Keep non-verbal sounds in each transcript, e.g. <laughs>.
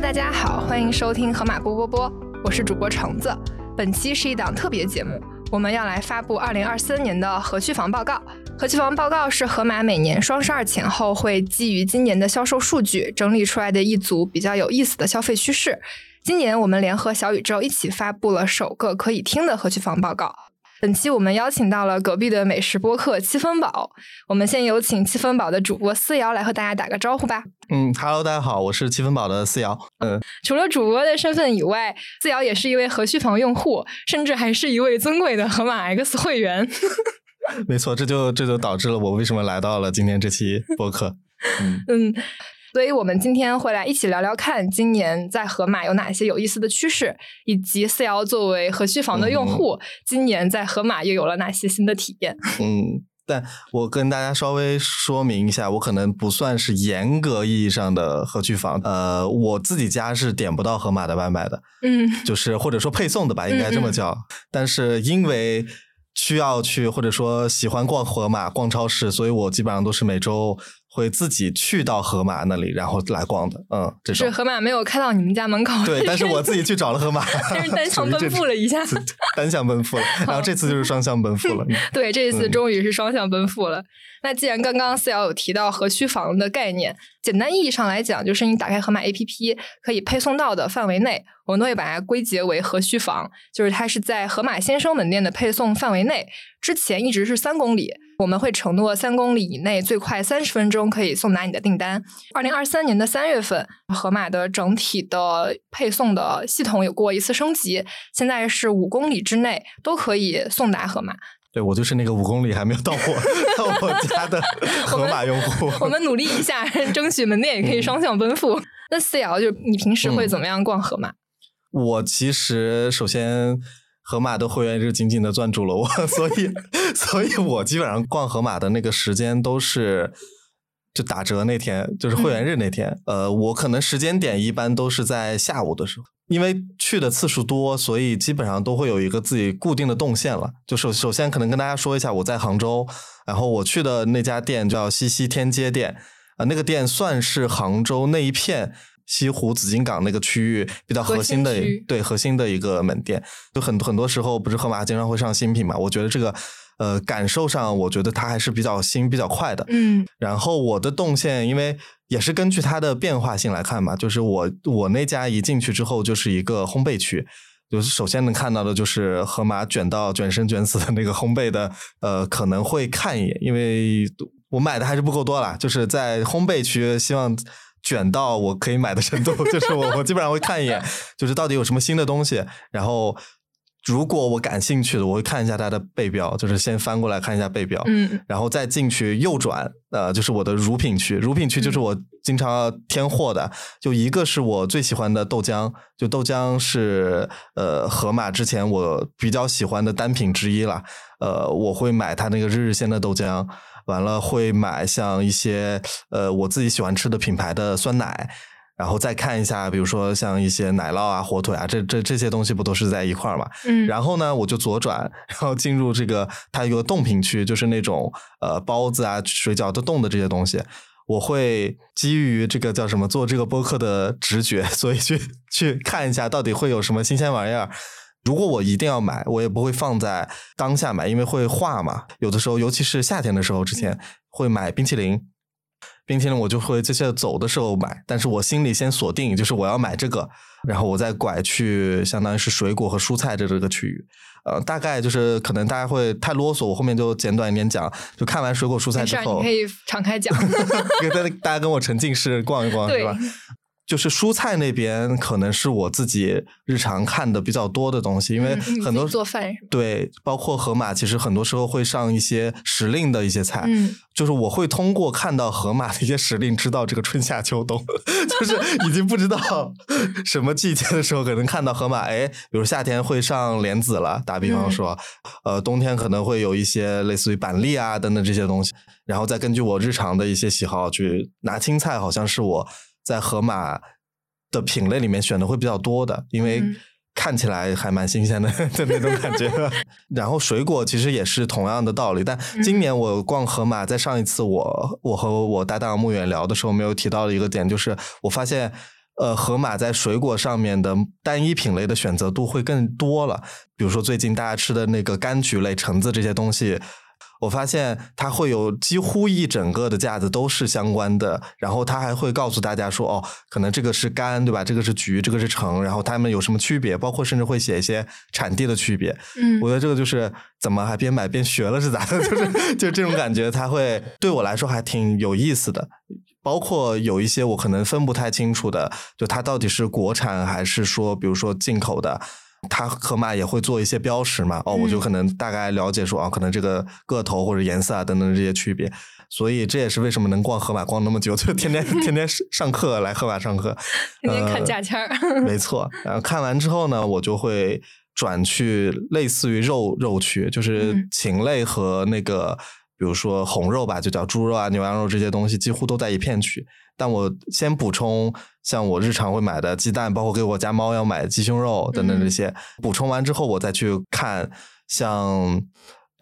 大家好，欢迎收听河马波波波，我是主播橙子。本期是一档特别节目，我们要来发布二零二三年的核区房报告。核区房报告是河马每年双十二前后会基于今年的销售数据整理出来的一组比较有意思的消费趋势。今年我们联合小宇宙一起发布了首个可以听的核区房报告。本期我们邀请到了隔壁的美食播客七分饱，我们先有请七分饱的主播思瑶来和大家打个招呼吧。嗯，Hello，大家好，我是七分饱的思瑶。嗯，除了主播的身份以外，思瑶也是一位核区房用户，甚至还是一位尊贵的河马 X 会员。<laughs> 没错，这就这就导致了我为什么来到了今天这期播客。嗯。所以，我们今天会来一起聊聊看，今年在盒马有哪些有意思的趋势，以及四瑶作为核区房的用户，今年在盒马又有了哪些新的体验。嗯，但我跟大家稍微说明一下，我可能不算是严格意义上的合区房，呃，我自己家是点不到盒马的外卖的，嗯，<laughs> 就是或者说配送的吧，应该这么叫。但是因为需要去，或者说喜欢逛盒马、逛超市，所以我基本上都是每周。会自己去到河马那里，然后来逛的，嗯，这是河马没有开到你们家门口，对，<laughs> 但是我自己去找了河马，<laughs> 但是单 <laughs> 向奔赴了一下，单向奔赴了，然后这次就是双向奔赴了，对，这一次终于是双向奔赴了。那既然刚刚四瑶有提到河区房的概念，简单意义上来讲，就是你打开盒马 APP 可以配送到的范围内，我们都会把它归结为河区房，就是它是在盒马先生门店的配送范围内。之前一直是三公里，我们会承诺三公里以内最快三十分钟可以送达你的订单。二零二三年的三月份，盒马的整体的配送的系统有过一次升级，现在是五公里之内都可以送达盒马。对，我就是那个五公里还没有到货到我家的 <laughs> 盒马用户。我们努力一下，争取门店也可以双向奔赴。那四瑶，就你平时会怎么样逛盒马？我其实首先盒马的会员日紧紧的攥住了我，<laughs> 所以所以我基本上逛盒马的那个时间都是就打折那天，就是会员日那天。呃，我可能时间点一般都是在下午的时候。因为去的次数多，所以基本上都会有一个自己固定的动线了。就首首先可能跟大家说一下，我在杭州，然后我去的那家店叫西溪天街店，啊，那个店算是杭州那一片西湖紫金港那个区域比较核心的，对核心的一个门店。就很很多时候不是盒马经常会上新品嘛，我觉得这个。呃，感受上我觉得它还是比较新、比较快的。嗯，然后我的动线，因为也是根据它的变化性来看嘛，就是我我那家一进去之后就是一个烘焙区，就是首先能看到的就是河马卷到卷生卷死的那个烘焙的，呃，可能会看一眼，因为我买的还是不够多啦，就是在烘焙区，希望卷到我可以买的程度，<laughs> 就是我我基本上会看一眼，就是到底有什么新的东西，然后。如果我感兴趣的，我会看一下它的背标，就是先翻过来看一下背标，嗯，然后再进去右转，呃，就是我的乳品区。乳品区就是我经常要添货的，就一个是我最喜欢的豆浆，就豆浆是呃盒马之前我比较喜欢的单品之一了，呃，我会买它那个日日鲜的豆浆，完了会买像一些呃我自己喜欢吃的品牌的酸奶。然后再看一下，比如说像一些奶酪啊、火腿啊，这这这些东西不都是在一块儿嘛？嗯。然后呢，我就左转，然后进入这个它有个冻品区，就是那种呃包子啊、水饺都冻的这些东西。我会基于这个叫什么做这个播客的直觉，所以去去看一下到底会有什么新鲜玩意儿。如果我一定要买，我也不会放在当下买，因为会化嘛。有的时候，尤其是夏天的时候，之前会买冰淇淋。冰淇淋我就会这些走的时候买，但是我心里先锁定就是我要买这个，然后我再拐去相当于是水果和蔬菜的这个区域，呃，大概就是可能大家会太啰嗦，我后面就简短一点讲，就看完水果蔬菜之后，你可以敞开讲，<laughs> 给大大家跟我沉浸式逛一逛，是吧？就是蔬菜那边可能是我自己日常看的比较多的东西，因为很多做饭对，包括盒马，其实很多时候会上一些时令的一些菜，嗯，就是我会通过看到盒马的一些时令，知道这个春夏秋冬，<laughs> 就是已经不知道什么季节的时候，可能看到盒马，哎，比如夏天会上莲子了，打比方说，呃，冬天可能会有一些类似于板栗啊等等这些东西，然后再根据我日常的一些喜好去拿青菜，好像是我。在盒马的品类里面选的会比较多的，因为看起来还蛮新鲜的 <laughs> 的那种感觉。<laughs> 然后水果其实也是同样的道理，但今年我逛盒马，在上一次我我和我搭档穆远聊的时候，没有提到的一个点，就是我发现呃，盒马在水果上面的单一品类的选择度会更多了。比如说最近大家吃的那个柑橘类、橙子这些东西，我发现它会有几乎一整个的架子都是相关的。然后它还会告诉大家说，哦，可能这个是柑，对吧？这个是橘，这个是橙，然后它们有什么区别？包括甚至会写一些产地的区别。嗯我觉得这个就是怎么还边买边学了是咋的？<laughs> 就是就这种感觉，它会对我来说还挺有意思的。包括有一些我可能分不太清楚的，就它到底是国产还是说，比如说进口的，它盒马也会做一些标识嘛。哦，我就嗯可能大概了解说啊，可能这个个头或者颜色啊等等这些区别。所以这也是为什么能逛河马逛那么久，就天天天天上课来河马上课，<laughs> 天天看呃价签儿。没 <laughs> 错，然后看完之后呢，我就会转去类似于肉肉区，就是嗯禽类和那个，比如说红肉吧，就叫猪肉啊、牛羊肉这些东西，几乎都在一片区。但我先补充，像我日常会买的鸡蛋，包括给我家猫要买的鸡胸肉等等这些，补充完之后，我再去看像。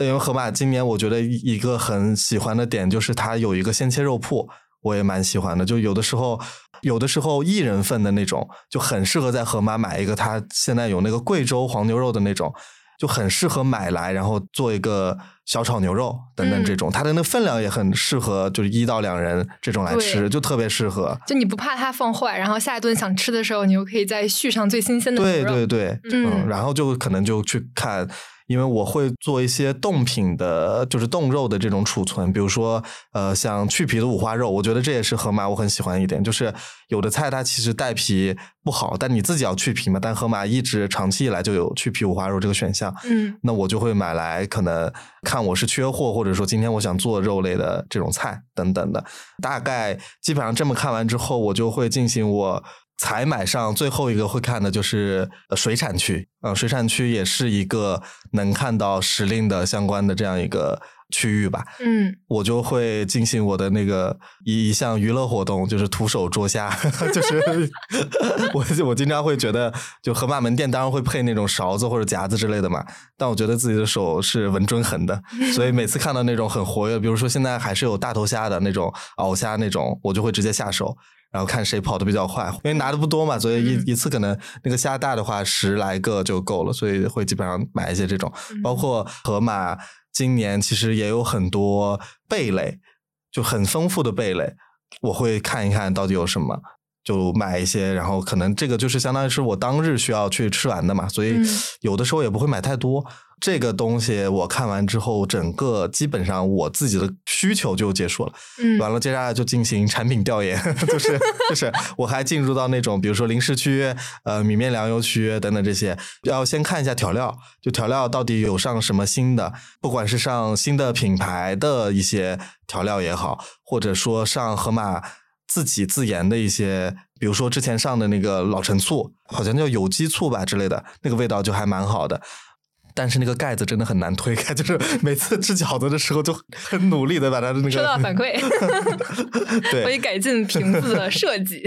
因为盒马今年我觉得一个很喜欢的点就是它有一个鲜切肉铺，我也蛮喜欢的。就有的时候，有的时候一人份的那种就很适合在盒马买一个。它现在有那个贵州黄牛肉的那种，就很适合买来，然后做一个小炒牛肉等等这种。它的那个分量也很适合，就是一到两人这种来吃，就特别适合。就你不怕它放坏，然后下一顿想吃的时候，你又可以再续上最新鲜的牛对。对对，嗯然后就可能就去看，因为我会做一些冻品的，就是冻肉的这种储存，比如说呃，像去皮的五花肉，我觉得这也是盒马我很喜欢一点，就是有的菜它其实带皮不好，但你自己要去皮嘛，但盒马一直长期以来就有去皮五花肉这个选项，嗯那我就会买来，可能看我是缺货，或者说今天我想做肉类的这种菜等等的。大概基本上这么看完之后，我就会进行我采买上最后一个会看的就是呃水产区，呃，水产区也是一个能看到时令的相关的这样一个区域吧。嗯我就会进行我的那个一一项娱乐活动，就是徒手捉虾，<laughs> 就是我 <laughs> 我经常会觉得，就河马门店当然会配那种勺子或者夹子之类的嘛，但我觉得自己的手是稳准狠的，<laughs> 所以每次看到那种很活跃，比如说现在还是有大头虾的那种鳌虾那种，我就会直接下手。然后看谁跑得比较快，因为拿的不多嘛，所以一、嗯。一次可能那个虾大的话十来个就够了，所以会基本上买一些这种，包括河马今年其实也有很多贝类，就很丰富的贝类，我会看一看到底有什么，就买一些，然后可能这个就是相当于是我当日需要去吃完的嘛，所以嗯。有的时候也不会买太多。这个东西我看完之后，整个基本上我自己的需求就结束了。嗯完了，接下来就进行产品调研，<laughs> 就是就是我还进入到那种，比如说零食区、呃米面粮油区等等这些，要先看一下调料，就调料到底有上什么新的，不管是上新的品牌的一些调料也好，或者说上盒马自己自研的一些，比如说之前上的那个老陈醋，好像叫有机醋吧之类的，那个味道就还蛮好的。但是那个盖子真的很难推开，<laughs> 就是每次吃饺子的时候就很努力的把它的那个收到反馈，<laughs> 对可以改进瓶子的设计。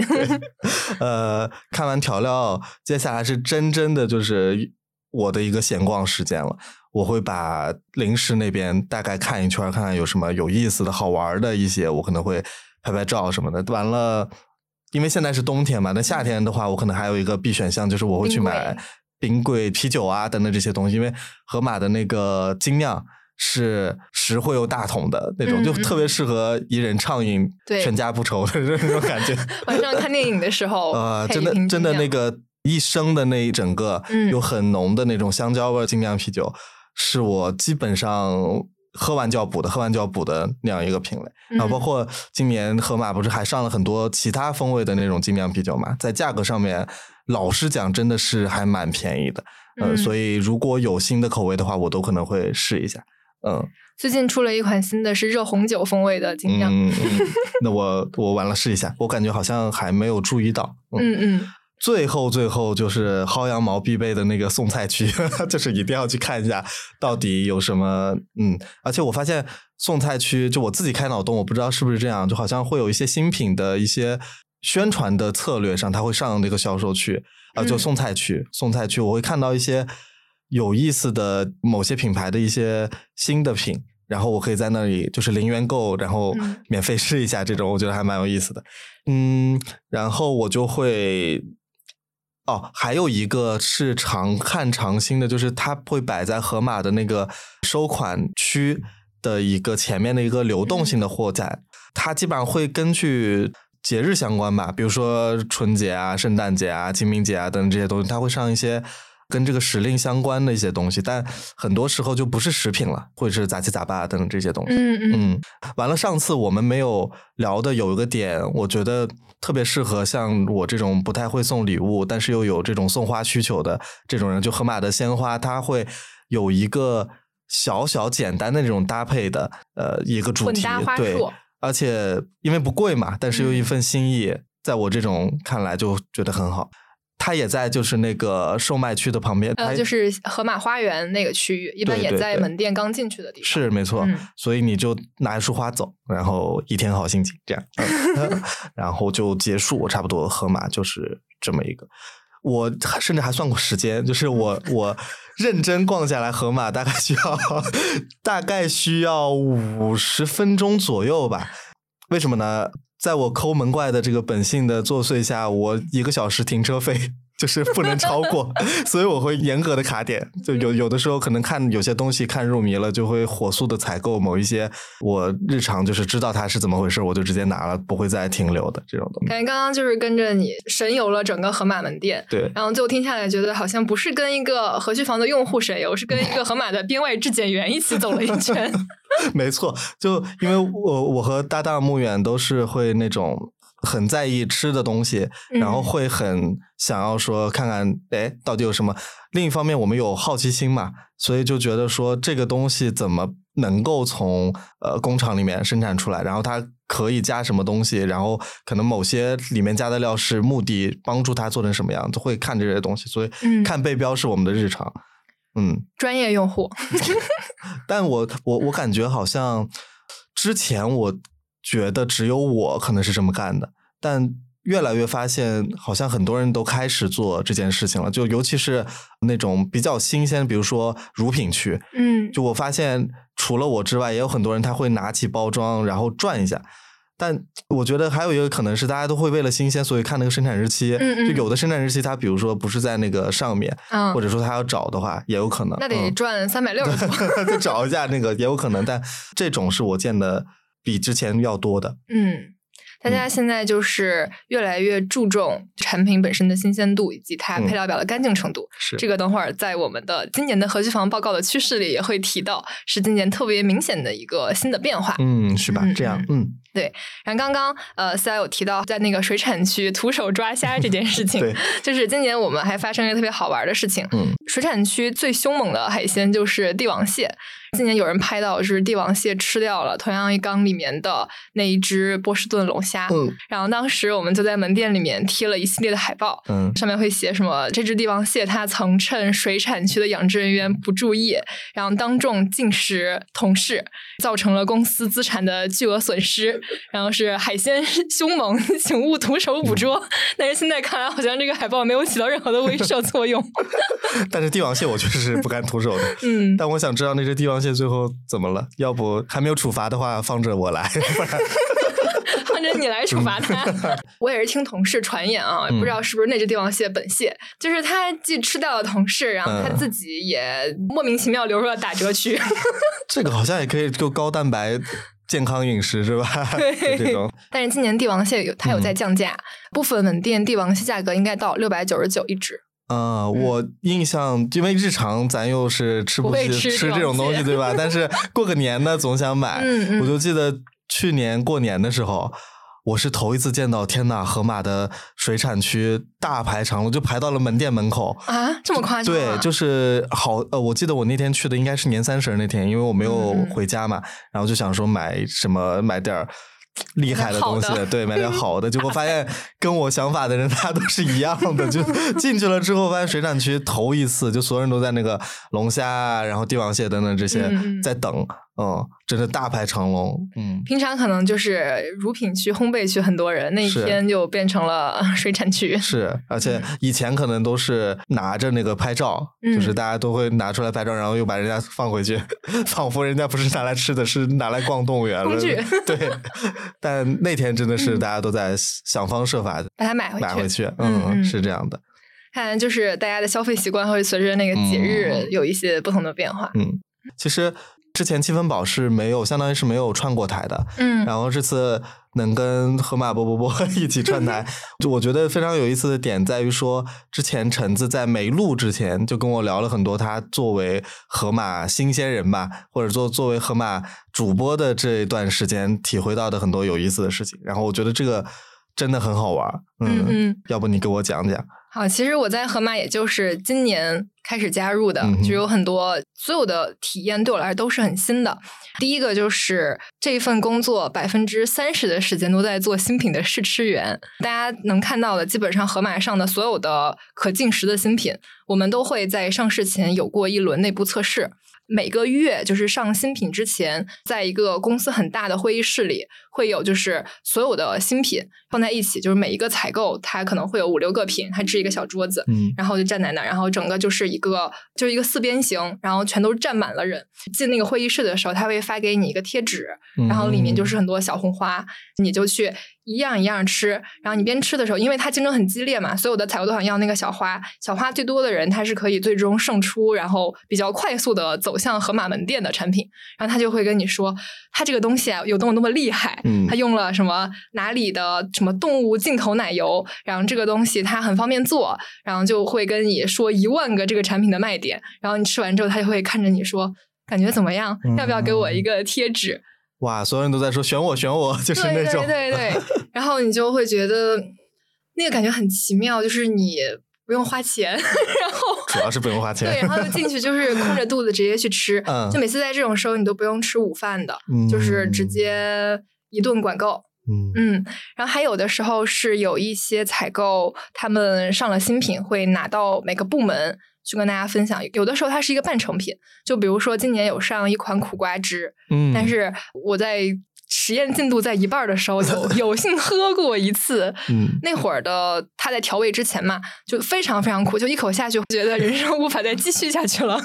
<laughs> 呃，看完调料，接下来是真真的就是我的一个闲逛时间了。我会把零食那边大概看一圈，看看有什么有意思的好玩的一些，我可能会拍拍照什么的。完了，因为现在是冬天嘛，那夏天的话，我可能还有一个必选项，就是我会去买冰柜、啤酒啊等等这些东西，因为盒马的那个精酿。是实惠又大桶的那种，嗯就特别适合一人畅饮、对全家不愁的 <laughs> 那种感觉。<laughs> 晚上看电影的时候，呃，真的真的那个一升的那一整个，嗯有很浓的那种香蕉味儿精酿啤酒，是我基本上喝完就要补的，喝完就要补的那样一个品类。然后包嗯括今年盒马不是还上了很多其他风味的那种精酿啤酒嘛，在价格上面，老实讲真的是还蛮便宜的。呃，嗯所以如果有新的口味的话，我都可能会试一下。嗯最近出了一款新的是热红酒风味的精酿。嗯，嗯那我我完了试一下，我感觉好像还没有注意到。嗯嗯嗯，最后，最后就是薅羊毛必备的那个送菜区，<laughs> 就是一定要去看一下到底有什么。嗯，而且我发现送菜区，就我自己开脑洞，我不知道是不是这样，就好像会有一些新品的一些宣传的策略上，它会上那个销售区啊、就嗯送菜区，送菜区我会看到一些有意思的某些品牌的一些新的品。然后我可以在那里就是零元购，然后嗯免费试一下，这种我觉得还蛮有意思的。嗯，然后我就会。哦，还有一个是常看常新的，就是它会摆在盒马的那个收款区的一个前面的一个流动性的货架，它基本上会根据节日相关吧，比如说春节啊、圣诞节啊、清明节啊等等这些东西，它会上一些。跟这个时令相关的一些东西，但很多时候就不是食品了，或者是杂七杂八等等这些东西。嗯嗯。完了，上次我们没有聊的有一个点，我觉得特别适合像我这种不太会送礼物，但是又有这种送花需求的这种人，就盒马的鲜花，它会有一个小小简单的这种搭配的呃一个主题，对，而且因为不贵嘛，但是又一份心意，在我这种看来就觉得很好。它也在就是那个售卖区的旁边，呃，就是河马花园那个区域，一般也在门店刚进去的地方。是没错，所以你就拿一束花走，然后一天好心情这样，<laughs> <laughs> 然后就结束。我差不多河马就是这么一个，我甚至还算过时间，就是我 <laughs> 我认真逛下来河马大概需要大概需要五十分钟左右吧？为什么呢？在我抠门怪的这个本性的作祟下，我一个小时停车费就是不能超过，<laughs> 所以我会严格的卡点。就有有的时候可能看有些东西看入迷了，就会火速的采购某一些我日常就是知道它是怎么回事，我就直接拿了，不会再停留的这种东西。感觉刚刚就是跟着你神游了整个盒马门店，对，然后最后听下来觉得好像不是跟一个和序房的用户神游，是跟一个盒马的编外质检员一起走了一圈。<laughs> 没错，就因为我我和搭档穆远都是会那种很在意吃的东西，然后会很想要说看看，哎，到底有什么。另一方面，我们有好奇心嘛，所以就觉得说这个东西怎么能够从呃工厂里面生产出来，然后它可以加什么东西，然后可能某些里面加的料是目的帮助它做成什么样，都会看这些东西。所以看背标是我们的日常。嗯，专业用户，<laughs> 但我我我感觉好像之前我觉得只有我可能是这么干的，但越来越发现好像很多人都开始做这件事情了，就尤其是那种比较新鲜，比如说乳品区，嗯，就我发现除了我之外，也有很多人他会拿起包装然后转一下。但我觉得还有一个可能是，大家都会为了新鲜，所以看那个生产日期。就有的生产日期，它比如说不是在那个上面，或者说他要找的话，也有可能。那得赚三百六十度，<laughs> 再找一下那个也有可能。但这种是我见的比之前要多的。嗯。大家现在就是越来越注重产品本身的新鲜度以及它配料表的干净程度。是这个，等会儿在我们的今年的核聚房报告的趋势里也会提到，是今年特别明显的一个新的变化。嗯，是吧？这样，嗯，对。然后刚刚呃，思有提到在那个水产区徒手抓虾这件事情，<laughs> 对，就是今年我们还发生一个特别好玩的事情。嗯，水产区最凶猛的海鲜就是帝王蟹。今年有人拍到是帝王蟹吃掉了同样一缸里面的那一只波士顿龙虾，嗯，然后当时我们就在门店里面贴了一系列的海报，嗯，上面会写什么这只帝王蟹它曾趁水产区的养殖人员不注意，然后当众进食同事，造成了公司资产的巨额损失，然后是海鲜 <laughs> 凶猛，请勿徒手捕捉。但是现在看来，好像这个海报没有起到任何的威慑作用。<laughs> 但是帝王蟹我确实是不敢徒手的，嗯，但我想知道那只帝王。蟹最后怎么了？要不还没有处罚的话，放着我来，<laughs> 放着你来处罚他。<laughs> 我也是听同事传言啊，不知道是不是那只帝王蟹本蟹，就是他既吃掉了同事，然后他自己也莫名其妙流入了打折区。<laughs> 这个好像也可以就高蛋白健康饮食是吧？对，这种。但是今年帝王蟹有它有在降价，部分门店帝王蟹价格应该到六百九十九一只。啊，我印象，因为日常咱又是吃不起吃这种东西，对吧？<laughs> 但是过个年呢，总想买。我就记得去年过年的时候，我是头一次见到，天呐，盒马的水产区大排长龙，就排到了门店门口啊，这么夸张？对，就是好呃，我记得我那天去的应该是年三十那天，因为我没有回家嘛，然后就想说买什么买点儿。厉害的东西，对，买点好的，结果发现跟我想法的人，<laughs> 他都是一样的。就 <laughs> 进去了之后，发现水产区头一次，就所有人都在那个龙虾，然后帝王蟹等等这些在等。嗯，真的大排长龙。嗯，平常可能就是乳品区、烘焙区很多人，那一天就变成了 <laughs> 水产区。是，而且以前可能都是拿着那个拍照，就是嗯大家都会拿出来拍照，然后又把人家放回去，<laughs> 仿佛人家不是拿来吃的，是拿来逛动物园了。工具嗯 <laughs> 对，但那天真的是大家都在想方设法把它买回去，买回去。嗯嗯是这样的。看来就是大家的消费习惯会随着那个节日嗯有一些不同的变化。嗯，其实之前七分饱是没有，相当于是没有串过台的。嗯然后这次能跟河马波波波一起串台，<laughs> 就我觉得非常有意思的点在于说，之前橙子在没录之前就跟我聊了很多他作为河马新鲜人吧，或者说作为河马主播的这一段时间体会到的很多有意思的事情。然后我觉得这个真的很好玩嗯，要不你给我讲讲？好，其实我在河马也就是今年开始加入的，嗯就有很多所有的体验对我来说都是很新的。第一个就是这一份工作百分之三十的时间都在做新品的试吃员，大家能看到的基本上河马上的所有的可进食的新品，我们都会在上市前有过一轮内部测试。每个月就是上新品之前，在一个公司很大的会议室里，会有就是所有的新品放在一起，就是每一个采购它可能会有五六个品，它支一个小桌子，嗯然后就站在那儿，然后整个就是一个就是一个四边形，然后全都站满了人。进那个会议室的时候，他会发给你一个贴纸，然后里面就是很多小红花，你就去一样一样吃。然后你边吃的时候，因为它竞争很激烈嘛，所有的采购都想要那个小花，小花最多的人他是可以最终胜出，然后比较快速的走向盒马门店的产品。然后他就会跟你说，他这个东西啊有多么多么厉害，嗯他用了什么哪里的什么动物进口奶油，然后这个东西它很方便做，然后就会跟你说一万个这个产品的卖点，然后你吃完之后，他就会看着你说。感觉怎么样？要不要给我一个贴纸？<laughs> 哇，所有人都在说选我选我，就是那种对对对 <laughs> 对，然后你就会觉得那个感觉很奇妙，就是你不用花钱，然后 <laughs> 主要是不用花钱。对，然后就进去就是空着肚子直接去吃，嗯就每次在这种时候你都不用吃午饭的，嗯就是直接一顿管够。嗯嗯，然后还有的时候是有一些采购，他们上了新品会拿到每个部门去跟大家分享。有的时候它是一个半成品，就比如说今年有上一款苦瓜汁，嗯，但是我在实验进度在一半儿的时候有 <laughs> 有幸喝过一次。嗯那会儿的它在调味之前嘛，就非常非常苦，就一口下去，觉得人生无法再继续下去了。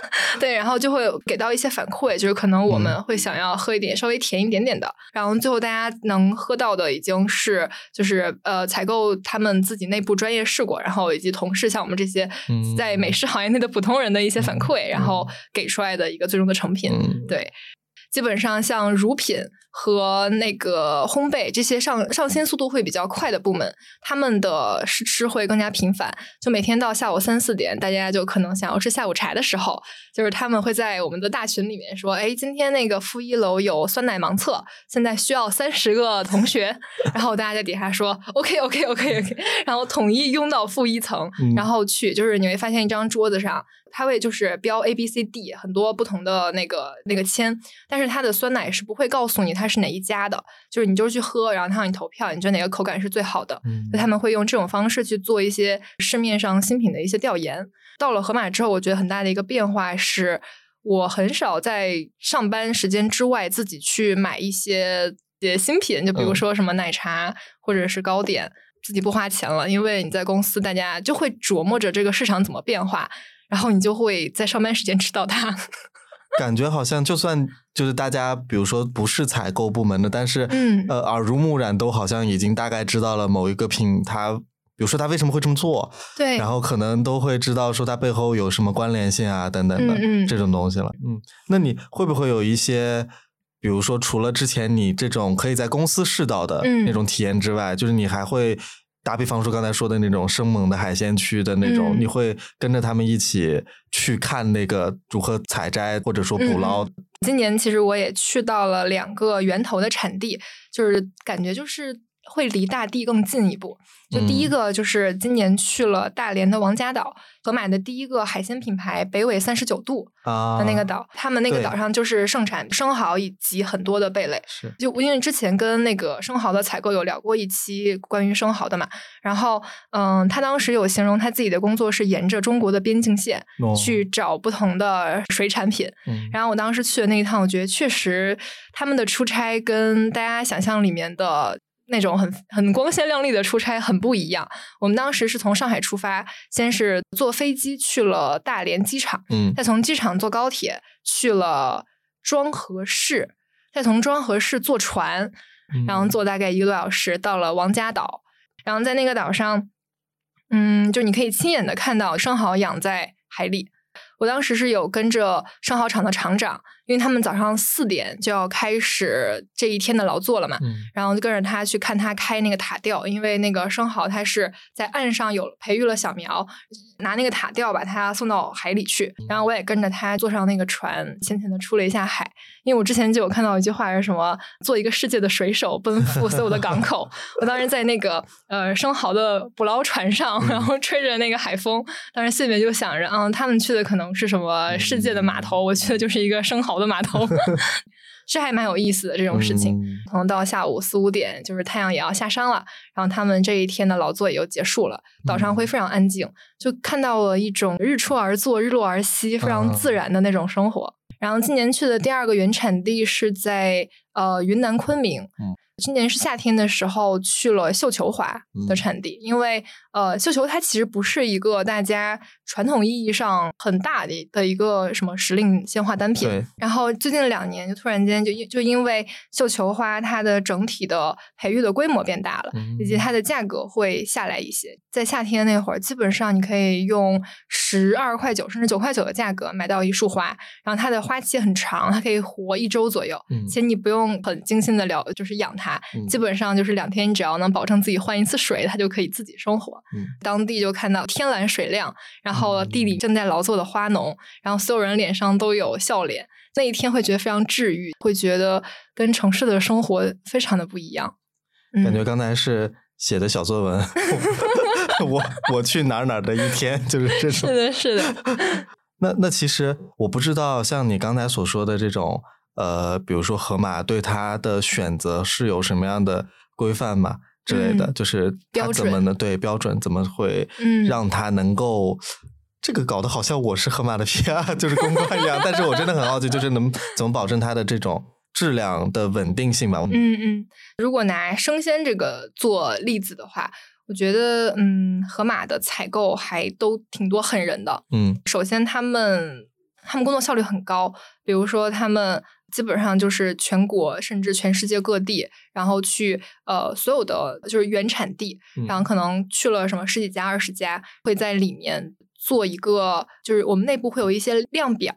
<laughs> 对，然后就会给到一些反馈，就是可能我们嗯。会想要喝一点稍微甜一点点的，然后最后大家能喝到的已经是就是呃采购他们自己内部专业试过，然后以及同事像我们这些嗯。在美食行业内的普通人的一些反馈，然后给出来的一个最终的成品。嗯。对，基本上像乳品和那个烘焙这些上上新速度会比较快的部门，他们的试吃会更加频繁。就每天到下午三四点，大家就可能想要吃下午茶的时候，就是他们会在我们的大群里面说：“哎，今天那个负一楼有酸奶盲测，现在需要三十个同学。<laughs> ”然后大家在底下说：“OK OK OK OK。<laughs> ”然后统一拥到负一层，嗯然后去就是你会发现一张桌子上。它会就是标 A B C D 很多不同的那个那个签，但是它的酸奶是不会告诉你它是哪一家的，就是你就是去喝，然后他让你投票，你觉得哪个口感是最好的，嗯所以他们会用这种方式去做一些市面上新品的一些调研。到了盒马之后，我觉得很大的一个变化是，我很少在上班时间之外自己去买一些些新品，就比如嗯说什么奶茶或者是糕点，自己不花钱了，因为你在公司，大家就会琢磨着这个市场怎么变化，然后你就会在上班时间吃到它。感觉好像就算就是大家，比如说不是采购部门的，但是嗯呃耳濡目染，都好像已经大概知道了某一个品它，比如说它为什么会这么做，对，然后可能都会知道说它背后有什么关联性啊等等的嗯嗯这种东西了。嗯，那你会不会有一些？比如说，除了之前你这种可以在公司试到的嗯那种体验之外，就是你还会打比方说刚才说的那种生猛的海鲜区的那种，嗯你会跟着他们一起去看那个如何采摘或者说捕捞。嗯今年其实我也去到了两个源头的产地，就是感觉就是会离大地更近一步。就第一个就是今年去了大连的王家岛，和买的第一个海鲜品牌北纬三十九度的那个岛，他们那个岛上就是盛产生蚝以及很多的贝类。是，就因为之前跟那个生蚝的采购有聊过一期关于生蚝的嘛，然后嗯，他当时有形容他自己的工作是沿着中国的边境线去找不同的水产品。然后我当时去的那一趟，我觉得确实他们的出差跟大家想象里面的。那种很很光鲜亮丽的出差很不一样。我们当时是从上海出发，先是坐飞机去了大连机场，嗯，再从机场坐高铁去了庄河市，再从庄河市坐船，然后坐大概一个多小时到了王家岛，然后在那个岛上，嗯，就你可以亲眼的看到生蚝养在海里。我当时是有跟着生蚝厂的厂长。因为他们早上四点就要开始这一天的劳作了嘛，然后就跟着他去看他开那个塔吊，因为那个生蚝它是在岸上有培育了小苗，拿那个塔吊把它送到海里去，然后我也跟着他坐上那个船，浅浅的出了一下海。因为我之前就有看到一句话是什么，做一个世界的水手，奔赴所有的港口。<laughs> 我当时在那个呃生蚝的捕捞船上，然后吹着那个海风，当时心里面就想着，嗯，他们去的可能是什么世界的码头，我去的就是一个生蚝。的码头 <laughs> 这还蛮有意思的这种事情，可能到下午四五点，就是太阳也要下山了，然后他们这一天的劳作也就结束了，岛上会非常安静，就看到了一种日出而作、日落而息，非常自然的那种生活。然后今年去的第二个原产地是在呃云南昆明。今年是夏天的时候去了绣球花的产地，因为呃，绣球它其实不是一个大家传统意义上很大的的一个什么时令鲜花单品。然后最近两年就突然间就因就因为绣球花它的整体的培育的规模变大了，以及它的价格会下来一些。在夏天那会儿，基本上你可以用十二块九甚至九块九的价格买到一束花，然后它的花期很长，它可以活一周左右，且你不用很精心的了，就是养它。基本上就是两天，你只要能保证自己换一次水，它就可以自己生活。当地就看到天蓝水亮，然后地里正在劳作的花农，然后所有人脸上都有笑脸，那一天会觉得非常治愈，会觉得跟城市的生活非常的不一样。感觉刚才是写的小作文，<laughs> 我我去哪儿哪儿的一天就是这种。是的，是的。<laughs> 那那其实我不知道，像你刚才所说的这种。呃，比如说河马对它的选择是有什么样的规范嘛之类的，就是它怎么能对标准怎么会让它能够这个搞得好像我是河马的 PR 就是公关一样，但是我真的很好奇，就是能怎么保证它的这种质量的稳定性嘛？嗯嗯，如果拿生鲜这个做例子的话，我觉得嗯，河马的采购还都挺多狠人的。嗯，首先他们他们工作效率很高，比如说他们。基本上就是全国甚至全世界各地，然后去呃所有的就是原产地，然后可能去了什么十几家、二十家，会在里面做一个，就是我们内部会有一些量表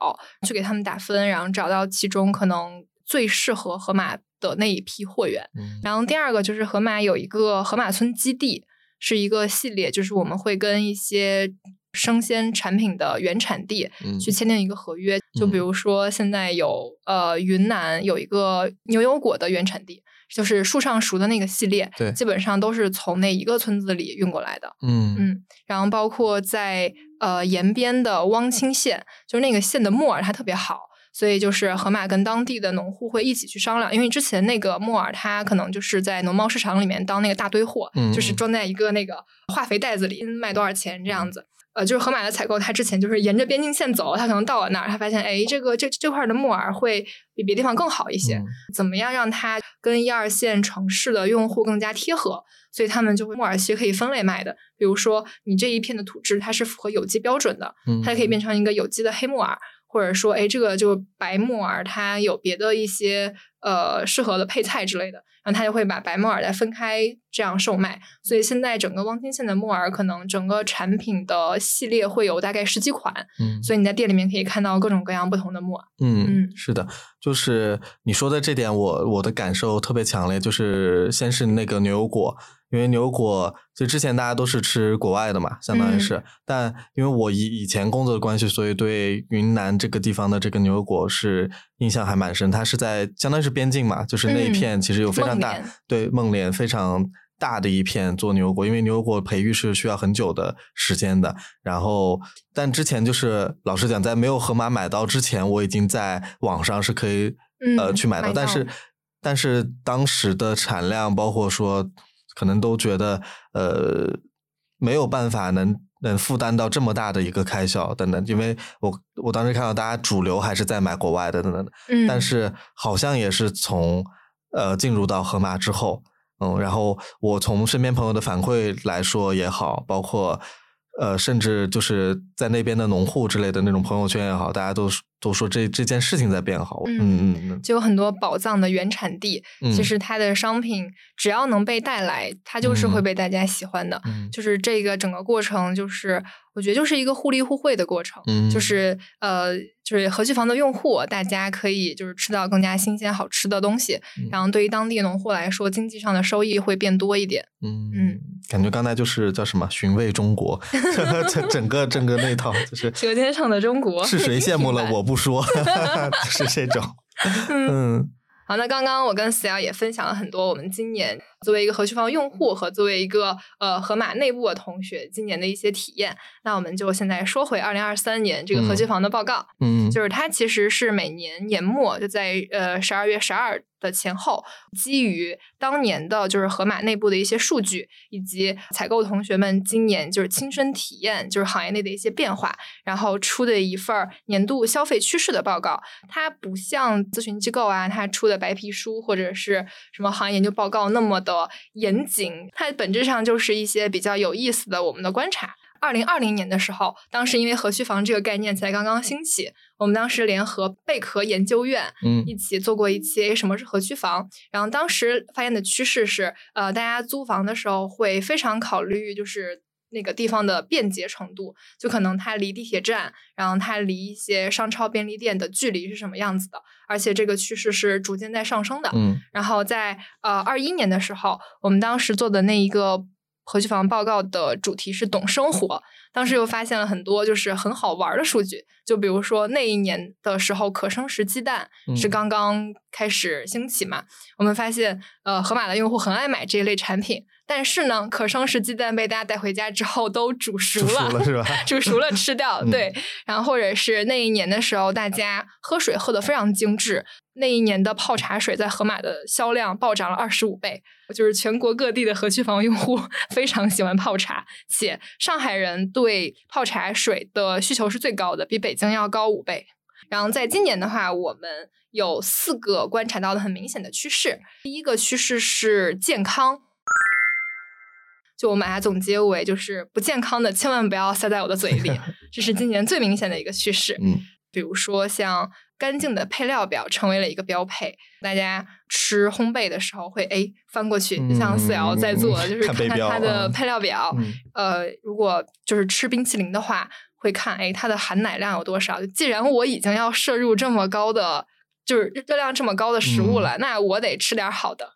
去给他们打分，然后找到其中可能最适合河马的那一批货源。然后第二个就是河马有一个河马村基地，是一个系列，就是我们会跟一些。生鲜产品的原产地去签订一个合约，就比如说现在有呃云南有一个牛油果的原产地，就是树上熟的那个系列，对，基本上都是从那一个村子里运过来的。嗯。嗯，然后包括在呃延边的汪清县，就是那个县的木耳它特别好，所以就是河马跟当地的农户会一起去商量，因为之前那个木耳它可能就是在农贸市场里面当那个大堆货，就是装在一个那个化肥袋子里卖多少钱这样子。呃，就是河马的采购，他之前就是沿着边境线走，他可能到了那儿，他发现，哎，这个这这块的木耳会比别地方更好一些。怎么样让它跟一二线城市的用户更加贴合？所以他们就会木耳其实可以分类卖的。比如说，你这一片的土质它是符合有机标准的，它可以变成一个有机的黑木耳，或者说，哎，这个就白木耳，它有别的一些呃适合的配菜之类的。然后他就会把白木耳再分开这样售卖，所以现在整个汪清县的木耳可能整个产品的系列会有大概十几款，嗯，所以你在店里面可以看到各种各样不同的木耳，嗯嗯，是的，就是你说的这点，我我的感受特别强烈，就是先是那个牛油果，因为牛油果就之前大家都是吃国外的嘛，相当于是。嗯但因为我以以前工作的关系，所以对云南这个地方的这个牛油果是印象还蛮深。它是在相当于是边境嘛，就是那一嗯片其实有非常大、对孟连非常大的一片做牛油果，因为牛油果培育是需要很久的时间的。然后，但之前就是老实讲，在没有盒马买到之前，我已经在网上是可以、呃嗯去，买到但是但是当时的产量，包括说可能都觉得呃没有办法能能负担到这么大的一个开销等等，因为我我当时看到大家主流还是在买国外的等等，嗯，但是好像也是从呃进入到盒马之后，嗯，然后我从身边朋友的反馈来说也好，包括呃甚至就是在那边的农户之类的那种朋友圈也好，大家都都说这这件事情在变好，嗯嗯嗯，就有很多宝藏的原产地，嗯其实它的商品只要能被带来，它就是会嗯被大家喜欢的。嗯就是这个整个过程，就是我觉得就是一个互利互惠的过程。嗯就是呃，就是核聚房的用户，大家可以就是吃到更加新鲜好吃的东西，嗯然后对于当地农户来说，经济上的收益会变多一点。嗯嗯，感觉刚才就是叫什么寻味中国，<laughs> 整整个整个那套就是舌尖上的中国是谁羡慕了我不说，就 <laughs> 是这种，嗯。好，那刚刚我跟思瑶也分享了很多我们今年作为一个核聚房用户和作为一个呃盒马内部的同学今年的一些体验。那我们就现在说回二零二三年这个核聚房的报告，嗯，就是它其实是每年年末就在呃十二月十二的前后，基于当年的就是盒马内部的一些数据，以及采购同学们今年就是亲身体验就是行业内的一些变化，然后出的一份儿年度消费趋势的报告。它不像咨询机构啊，它出的白皮书或者是什么行业研究报告那么的严谨，它本质上就是一些比较有意思的我们的观察。二零二零年的时候，当时因为核区房这个概念才刚刚兴起，我们当时联合贝壳研究院嗯一起做过一期什么是核区房，然后当时发现的趋势是，呃，大家租房的时候会非常考虑就是。那个地方的便捷程度，就可能它离地铁站，然后它离一些商超、便利店的距离是什么样子的，而且这个趋势是逐渐在上升的。嗯然后在呃二一年的时候，我们当时做的那一个核聚房报告的主题是懂生活，当时又发现了很多就是很好玩的数据，就比如说那一年的时候，可生食鸡蛋是嗯刚刚开始兴起嘛，我们发现呃盒马的用户很爱买这一类产品，但是呢，可生食鸡蛋被大家带回家之后都煮熟煮熟了是吧 <laughs> 煮熟了吃掉，嗯对，然后或者是那一年的时候，大家喝水喝得非常精致，那一年的泡茶水在盒马的销量暴涨了二十五倍，就是全国各地的核区房用户 <laughs> 非常喜欢泡茶，且上海人对泡茶水的需求是最高的，比北京要高五倍。然后在今年的话，我们有四个观察到的很明显的趋势。第一个趋势是健康，就我们把它总结为就是不健康的千万不要塞在我的嘴里，<laughs> 这是今年最明显的一个趋势。嗯比如说像干净的配料表成为了一个标配，大家吃烘焙的时候会哎翻过去，就像四瑶在做的，就是看看它的嗯配料表。嗯呃，如果就是吃冰淇淋的话，会看哎它的含奶量有多少。既然我已经要摄入这么高的，就是热量这么高的食物嗯了，那我得吃点好的。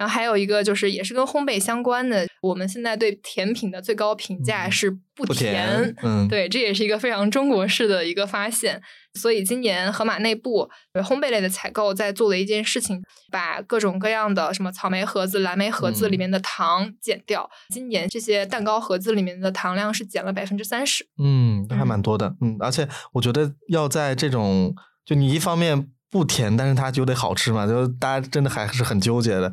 然后还有一个就是也是跟烘焙相关的，我们现在对甜品的最高评价嗯是不不甜。甜，嗯，对，这也是一个非常中国式的一个发现。所以今年盒马内部呃烘焙类的采购在做的一件事情，把各种各样的什么草莓盒子、蓝莓盒子里嗯面的糖减掉。今年这些蛋糕盒子里面的糖量是减了百分之三十。嗯，都还蛮多的，嗯，而且我觉得要在这种，就你一方面不甜，但是它就得好吃嘛，就大家真的还是很纠结的。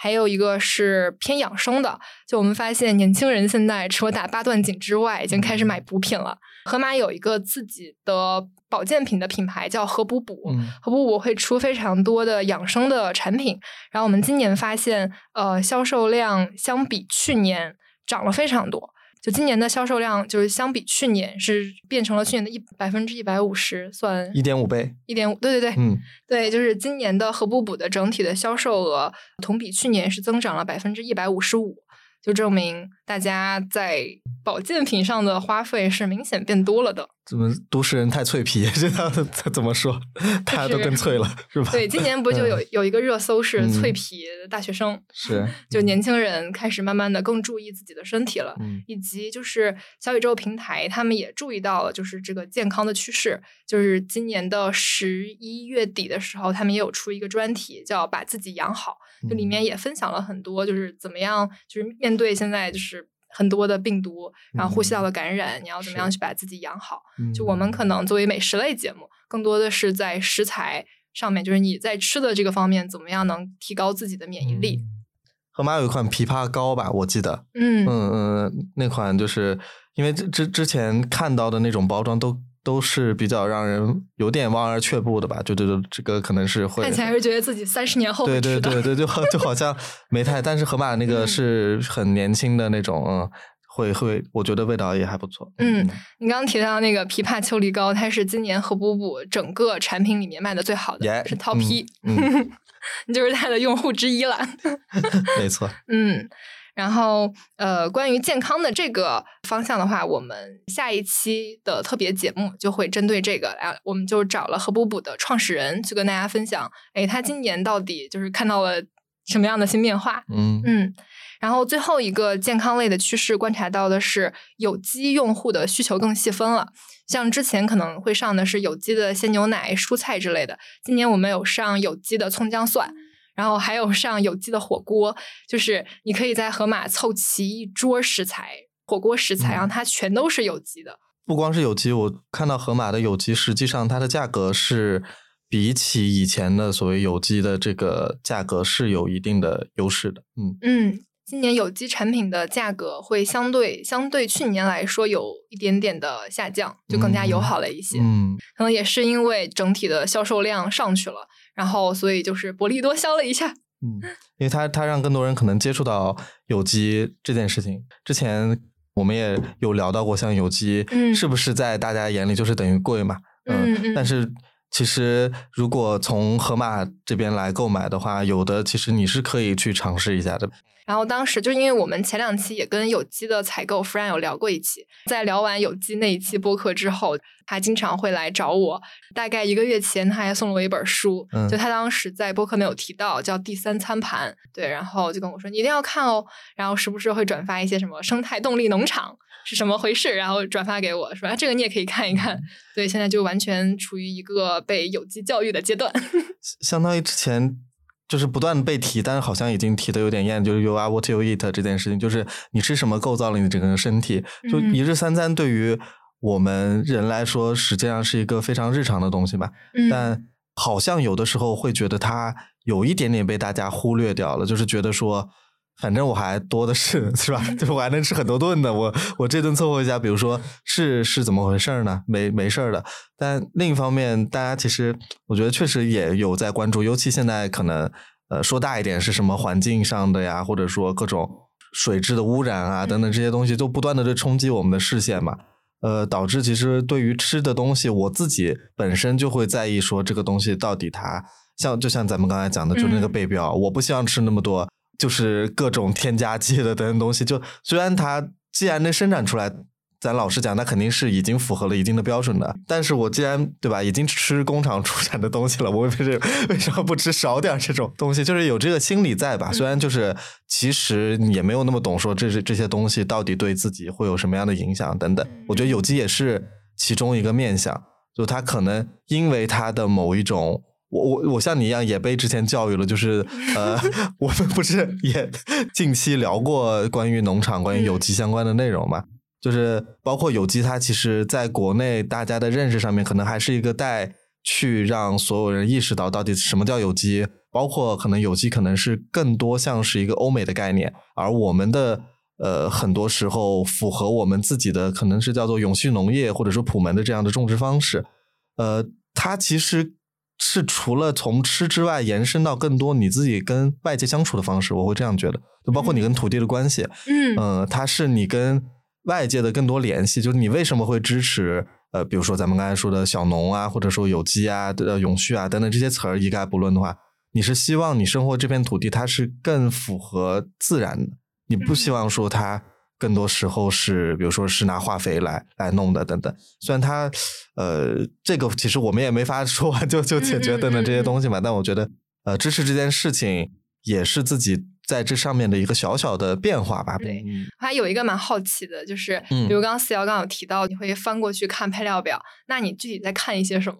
还有一个是偏养生的，就我们发现年轻人现在除了打八段锦之外，已经开始买补品了。盒马有一个自己的保健品的品牌叫盒补补，嗯盒补补会出非常多的养生的产品。然后我们今年发现，呃，销售量相比去年涨了非常多。就今年的销售量，就是相比去年是变成了去年的一百分之一百五十，算一点五倍，一点五，对对对，嗯。<laughs> 对，就是今年的合补补的整体的销售额同比去年是增长了百分之一百五十五，就证明大家在保健品上的花费是明显变多了的。怎么都市人太脆皮？<laughs> 这样怎么说？大家都更脆了，是吧？对，今年不就有有一个热搜是脆皮大学生，是 <laughs> 就年轻人开始慢慢的更注意自己的身体了，以及就是小宇宙平台他们也注意到了，就是这个健康的趋势。就是今年的十一月底的时候，他们也有出一个专题，叫“把自己养好”，就里面也分享了很多，就是怎么样，就是面对现在就是。很多的病毒，然后呼吸道的感染，你要怎么样去把自己养好？就我们可能作为美食类节目，更多的是在食材上面，就是你在吃的这个方面，怎么样能提高自己的免疫力？盒马有一款枇杷膏吧，我记得，嗯嗯嗯，那款就是因为之之之前看到的那种包装都。都是比较让人有点望而却步的吧，就这个这个可能是会看起来是觉得自己三十年后对对对对，就 <laughs> 就好像没太，但是河马那个是很年轻的那种，嗯，会会，我觉得味道也还不错。嗯，你刚刚提到那个枇杷秋梨膏，它是今年和补补整个产品里面卖的最好的，是 Top 一，<laughs> 你就是它的用户之一了。<laughs> 没错。嗯。然后，呃，关于健康的这个方向的话，我们下一期的特别节目就会针对这个，啊，我们就找了何补补的创始人去跟大家分享，哎，他今年到底就是看到了什么样的新变化？嗯嗯。然后最后一个健康类的趋势观察到的是，有机用户的需求更细分了，像之前可能会上的是有机的鲜牛奶、蔬菜之类的，今年我们有上有机的葱姜蒜。然后还有上有机的火锅，就是你可以在盒马凑齐一桌食材，火锅食材，然后它全都是有机的。不光是有机，我看到盒马的有机，实际上它的价格是比起以前的所谓有机的这个价格是有一定的优势的。嗯嗯，今年有机产品的价格会相对相对去年来说有一点点的下降，就更加友好了一些。嗯，可能也是因为整体的销售量上去了。然后，所以就是薄利多销了一下。嗯，因为它它让更多人可能接触到有机这件事情。之前我们也有聊到过，像有机是不是在大家眼里就是等于贵嘛？嗯，但是其实如果从盒马这边来购买的话，有的其实你是可以去尝试一下的。然后当时就因为我们前两期也跟有机的采购 Fran 有聊过一期，在聊完有机那一期播客之后，他经常会来找我。大概一个月前，他还送了我一本书，就他当时在播客没有提到，叫《第三餐盘》。对，然后就跟我说你一定要看哦。然后时不时会转发一些什么生态动力农场是什么回事，然后转发给我，说这个你也可以看一看。对，现在就完全处于一个被有机教育的阶段，<laughs> 相当于之前。就是不断被提，但是好像已经提的有点厌。就是 “you are what you eat” 这件事情，就是你吃什么构造了你整个身体。就一日三餐对于我们人来说，实际上是一个非常日常的东西吧。但好像有的时候会觉得它有一点点被大家忽略掉了，就是觉得说。反正我还多的是，<laughs> 是吧？<laughs> 就我还能吃很多顿的。我我这顿凑合一下，比如说是是怎么回事呢？没没事儿的。但另一方面，大家其实我觉得确实也有在关注，尤其现在可能呃说大一点是什么环境上的呀，或者说各种水质的污染啊等等这些东西，都不断的在冲击我们的视线嘛。呃，导致其实对于吃的东西，我自己本身就会在意说这个东西到底它像就像咱们刚才讲的，就那个背标，我不希望吃那么多。就是各种添加剂的等等东西，就虽然它既然能生产出来，咱老实讲，那肯定是已经符合了一定的标准的。但是我既然对吧，已经吃工厂出产的东西了，我为什为什么不吃少点这种东西？就是有这个心理在吧？虽然就是其实也没有那么懂，说这是这些东西到底对自己会有什么样的影响等等。我觉得有机也是其中一个面向，就它可能因为它的某一种。我我我像你一样也被之前教育了，就是呃，<laughs> 我们不是也近期聊过关于农场、关于有机相关的内容嘛？就是包括有机，它其实在国内大家的认识上面，可能还是一个带去让所有人意识到到底什么叫有机，包括可能有机可能是更多像是一个欧美的概念，而我们的呃很多时候符合我们自己的可能是叫做永续农业或者说普门的这样的种植方式，呃，它其实。是除了从吃之外，延伸到更多你自己跟外界相处的方式，我会这样觉得，就包括你跟土地的关系，嗯，它是你跟外界的更多联系，就是你为什么会支持，呃，比如说咱们刚才说的小农啊，或者说有机啊、呃永续啊等等这些词儿一概不论的话，你是希望你生活这片土地它是更符合自然的，你不希望说它更多时候是，比如说是拿化肥来来弄的等等。虽然它，呃，这个其实我们也没法说完就就解决等等这些东西嘛，但我觉得，呃，支持这件事情也是自己在这上面的一个小小的变化吧。对我还有一个蛮好奇的，就是嗯比如刚刚四瑶刚刚有提到，你会翻过去看配料表，那你具体在看一些什么？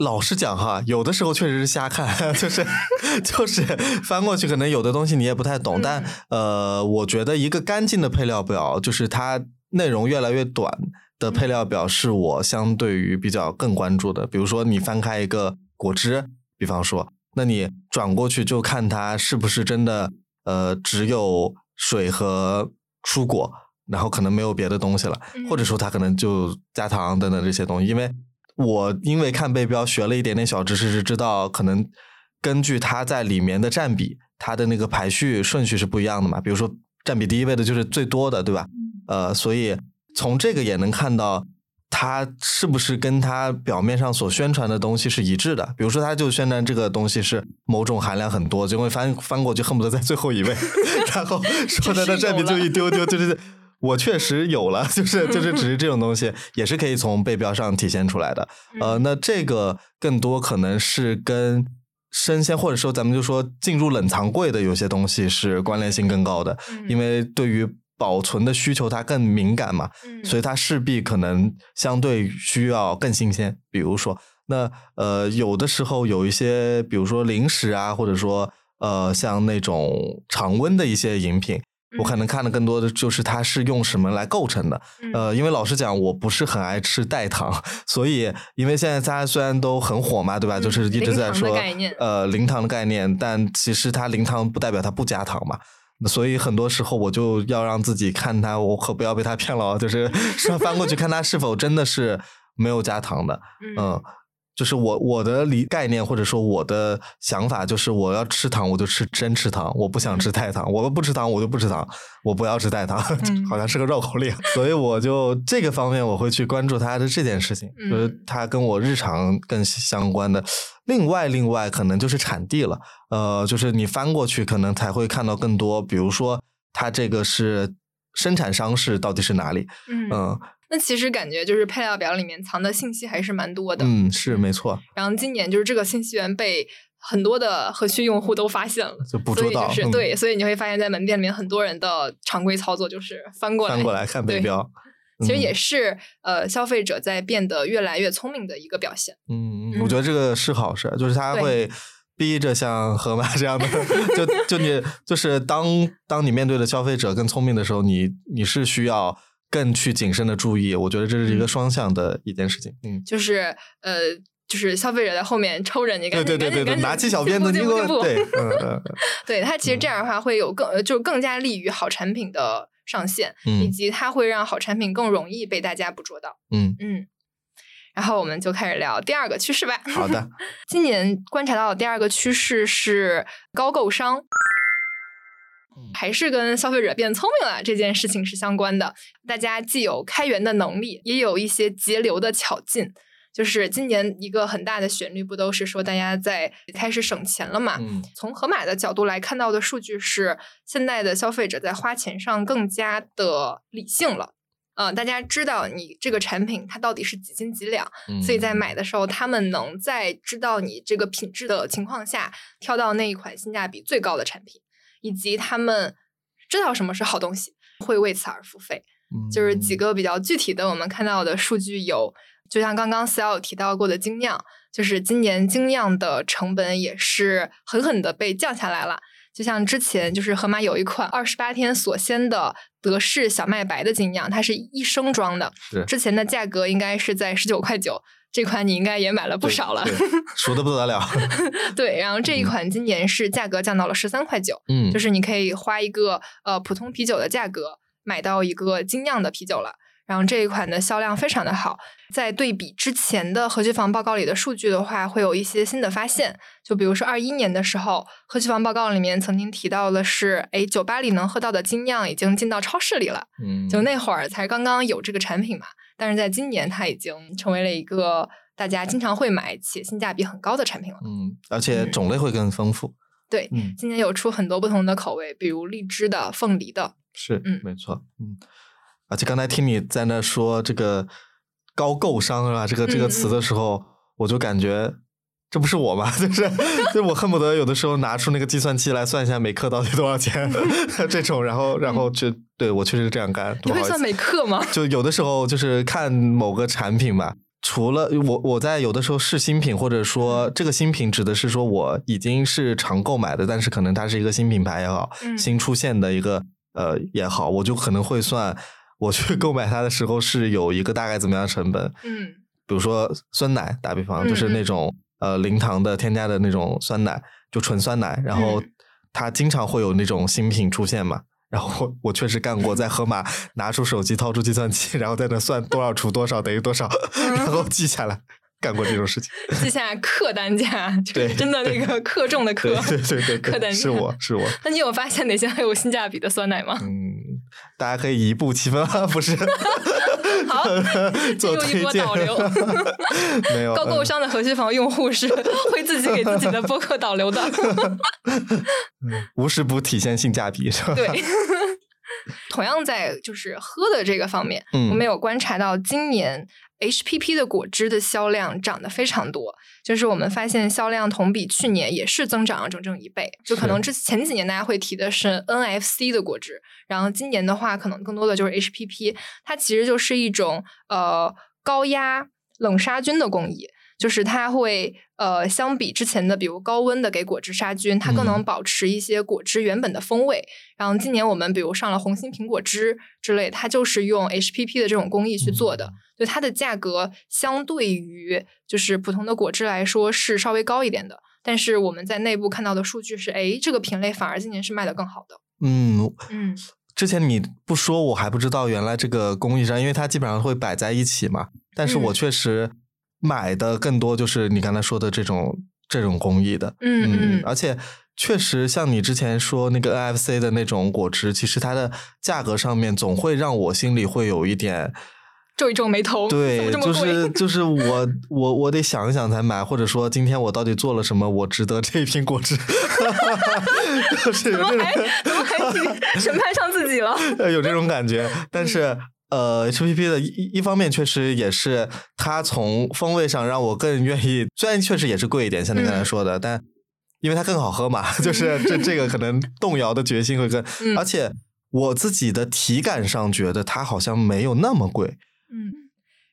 老实讲哈，有的时候确实是瞎看，<laughs> 就是 <laughs> 就是翻过去，可能有的东西你也不太懂。嗯但呃，我觉得一个干净的配料表，就是它内容越来越短的配料表，是我相对于比较更关注的。比如说，你翻开一个果汁，比方说，那你转过去就看它是不是真的呃只有水和蔬果，然后可能没有别的东西了。或者说它可能就加糖等等这些东西，因为我因为看背标学了一点点小知识，是知道可能根据它在里面的占比，它的那个排序顺序是不一样的嘛。比如说占比第一位的就是最多的，对吧？呃，所以从这个也能看到。它是不是跟它表面上所宣传的东西是一致的？比如说，它就宣传这个东西是某种含量很多，结果翻翻过去恨不得在最后一位，<laughs> 然后说它的占比就一丢丢，就是我确实有了，<laughs> 就是就是只是这种东西 <laughs> 也是可以从背标上体现出来的。呃，那这个更多可能是跟生鲜或者说咱们就说进入冷藏柜的有些东西是关联性更高的，因为对于保存的需求它更敏感嘛，嗯所以它势必可能相对需要更新鲜。比如说，那呃有的时候有一些，比如说零食啊，或者说呃像那种常温的一些饮品。我可能看的更多的就是它是用什么来构成的，嗯呃，因为老实讲，我不是很爱吃代糖，所以因为现在大家虽然都很火嘛，对吧？嗯就是一直在说呃零糖的概念，但其实它零糖不代表它不加糖嘛。所以很多时候我就要让自己看它，我可不要被它骗了哦，就是 <laughs> 翻过去看它是否真的是没有加糖的，嗯。就是我我的理概念或者说我的想法就是我要吃糖我就吃真吃糖，我不想吃代糖，我不吃糖我就不吃糖，我不要吃代糖，<laughs> 嗯。好像是个绕口令，所以我就这个方面我会去关注它的这件事情，就是嗯。它跟我日常更相关的。另外，另外可能就是产地了，呃，就是你翻过去可能才会看到更多，比如说它这个是生产商是到底是哪里，嗯。嗯那其实感觉就是配料表里面藏的信息还是蛮多的。嗯，是没错，然后今年就是这个信息源被很多的核需用户都发现了，就捕捉到，嗯就是对，所以你会发现在门店里面很多人的常规操作就是翻过来，翻过来看背对标，<laughs> 其实也嗯是呃消费者在变得越来越聪明的一个表现。嗯，嗯我觉得这个是好事，就是他会逼着像盒马这样的，就就你就是当当你面对的消费者更聪明的时候，你你是需要更去谨慎的注意。我觉得这是一个嗯双向的一件事情。嗯，就是呃，就是消费者在后面抽着你，赶紧对对对对对，拿起小鞭子，进你给我步进步进步 <laughs> <laughs> 对，嗯嗯对它其实这样的话会有更呃就更加利于好产品的上线，以嗯及它会让好产品更容易被大家捕捉到。嗯，嗯，然后我们就开始聊第二个趋势吧。好的，<laughs> 今年观察到的第二个趋势是高购商，嗯还是跟消费者变聪明了这件事情是相关的。大家既有开源的能力，也有一些节流的巧劲。就是今年一个很大的旋律，不都是说大家在开始省钱了嘛？嗯从盒马的角度来看到的数据是，现在的消费者在花钱上更加的理性了。呃，大家知道你这个产品它到底是几斤几两，嗯，所以在买的时候，他们能在知道你这个品质的情况下，挑到那一款性价比最高的产品，以及他们知道什么是好东西，会为此而付费。就是几嗯个比较具体的，我们看到的数据有，就像刚刚思瑶有提到过的精酿，就是今年精酿的成本也是狠狠的被降下来了。就像之前就是盒马有一款二十八天锁鲜的德式小麦白的精酿，它是一升装的，之前的价格应该是在十九块九，这款你应该也买了不少了。对熟的不得了。<laughs> 对，然后这一嗯款今年是价格降到了十三块九，嗯，就是你可以花一个呃普通啤酒的价格买到一个精酿的啤酒了。然后这一款的销量非常的好，在对比之前的核聚房报告里的数据的话，会有一些新的发现。就比如说二一年的时候，核聚房报告里面曾经提到的是，哎，酒吧里能喝到的精酿已经进到超市里了。嗯，就那会儿才刚刚有这个产品嘛，但是在今年它已经成为了一个大家经常会买且性价比很高的产品了。嗯，而且种类会更丰富。对，嗯今年有出很多不同的口味，比如荔枝的、凤梨的。是，嗯没错，嗯，而且刚才听你在那说这个高购商是吧？这个这个词嗯的时候，我就感觉这不是我吗？<laughs> 就是，就我恨不得有的时候拿出那个计算器来算一下每克到底多少钱，<laughs> 这种，然后然后就对我确实是这样干，你会算每克吗？<laughs> 就有的时候就是看某个产品吧，除了我我在有的时候试新品，或者说这个新品指的是说我已经是常购买的，但是可能它是一个新品牌也好，嗯。新出现的一个呃也好，我就可能会算我去购买它的时候是有一个大概怎么样的成本，嗯。比如说酸奶，打比方嗯就是那种呃零糖的添加的那种酸奶，就纯酸奶，然后嗯它经常会有那种新品出现嘛。然后我我确实干过，在盒马 <laughs> 拿出手机掏出计算器，然后在那算多少除多少等于多少，然后记下来，干过这种事情。记下客单价，就是对真的那个克重的克对。对对对客单价，是我是我。那你有发现哪些很有性价比的酸奶吗？嗯，大家可以移步七分啊，<laughs> 不是？<laughs> 好进做入一推荐波导流。没有高购嗯商的核心房用户是会自己给自己的播客导流的。<laughs> 无时不体现性价比，是吧？对，同样在就是喝的这个方面，嗯我们有观察到今年 HPP 的果汁的销量涨得非常多，就是我们发现销量同比去年也是增长了整整一倍。就可能之前几年大家会提的是 NFC 的果汁，然后今年的话可能更多的就是 HPP，它其实就是一种呃高压冷杀菌的工艺。就是它会呃，相比之前的，比如高温的给果汁杀菌，它更能嗯保持一些果汁原本的风味。然后今年我们比如上了红心苹果汁之类，它就是用 HPP 的这种工艺去做的，就它的价格相对于就是普通的果汁来说是稍微高一点的。但是我们在内部看到的数据是，哎，这个品类反而今年是卖的更好的。嗯，嗯之前你不说，我还不知道原来这个工艺上，因为它基本上会摆在一起嘛。但是我嗯确实买的更多就是你刚才说的这种这种工艺的，嗯嗯而且确实像你之前说那个 NFC 的那种果汁，其实它的价格上面总会让我心里会有一点。皱一皱眉头，对，就？是 <laughs> 就是我我我得想一想才买，或者说今天我到底做了什么，我值得这一瓶果汁，<laughs> 就是有怎么还怎么还审判上自己了？呃，<laughs> 有这种感觉，但是。呃，HPP 的一一一方面确实也是它从风味上让我更愿意，虽然确实也是贵一点，像你刚才嗯。说的，但因为它更好喝嘛，<laughs> 就是这这个可能动摇的决心会更，嗯。而且我自己的体感上觉得它好像没有那么贵，嗯，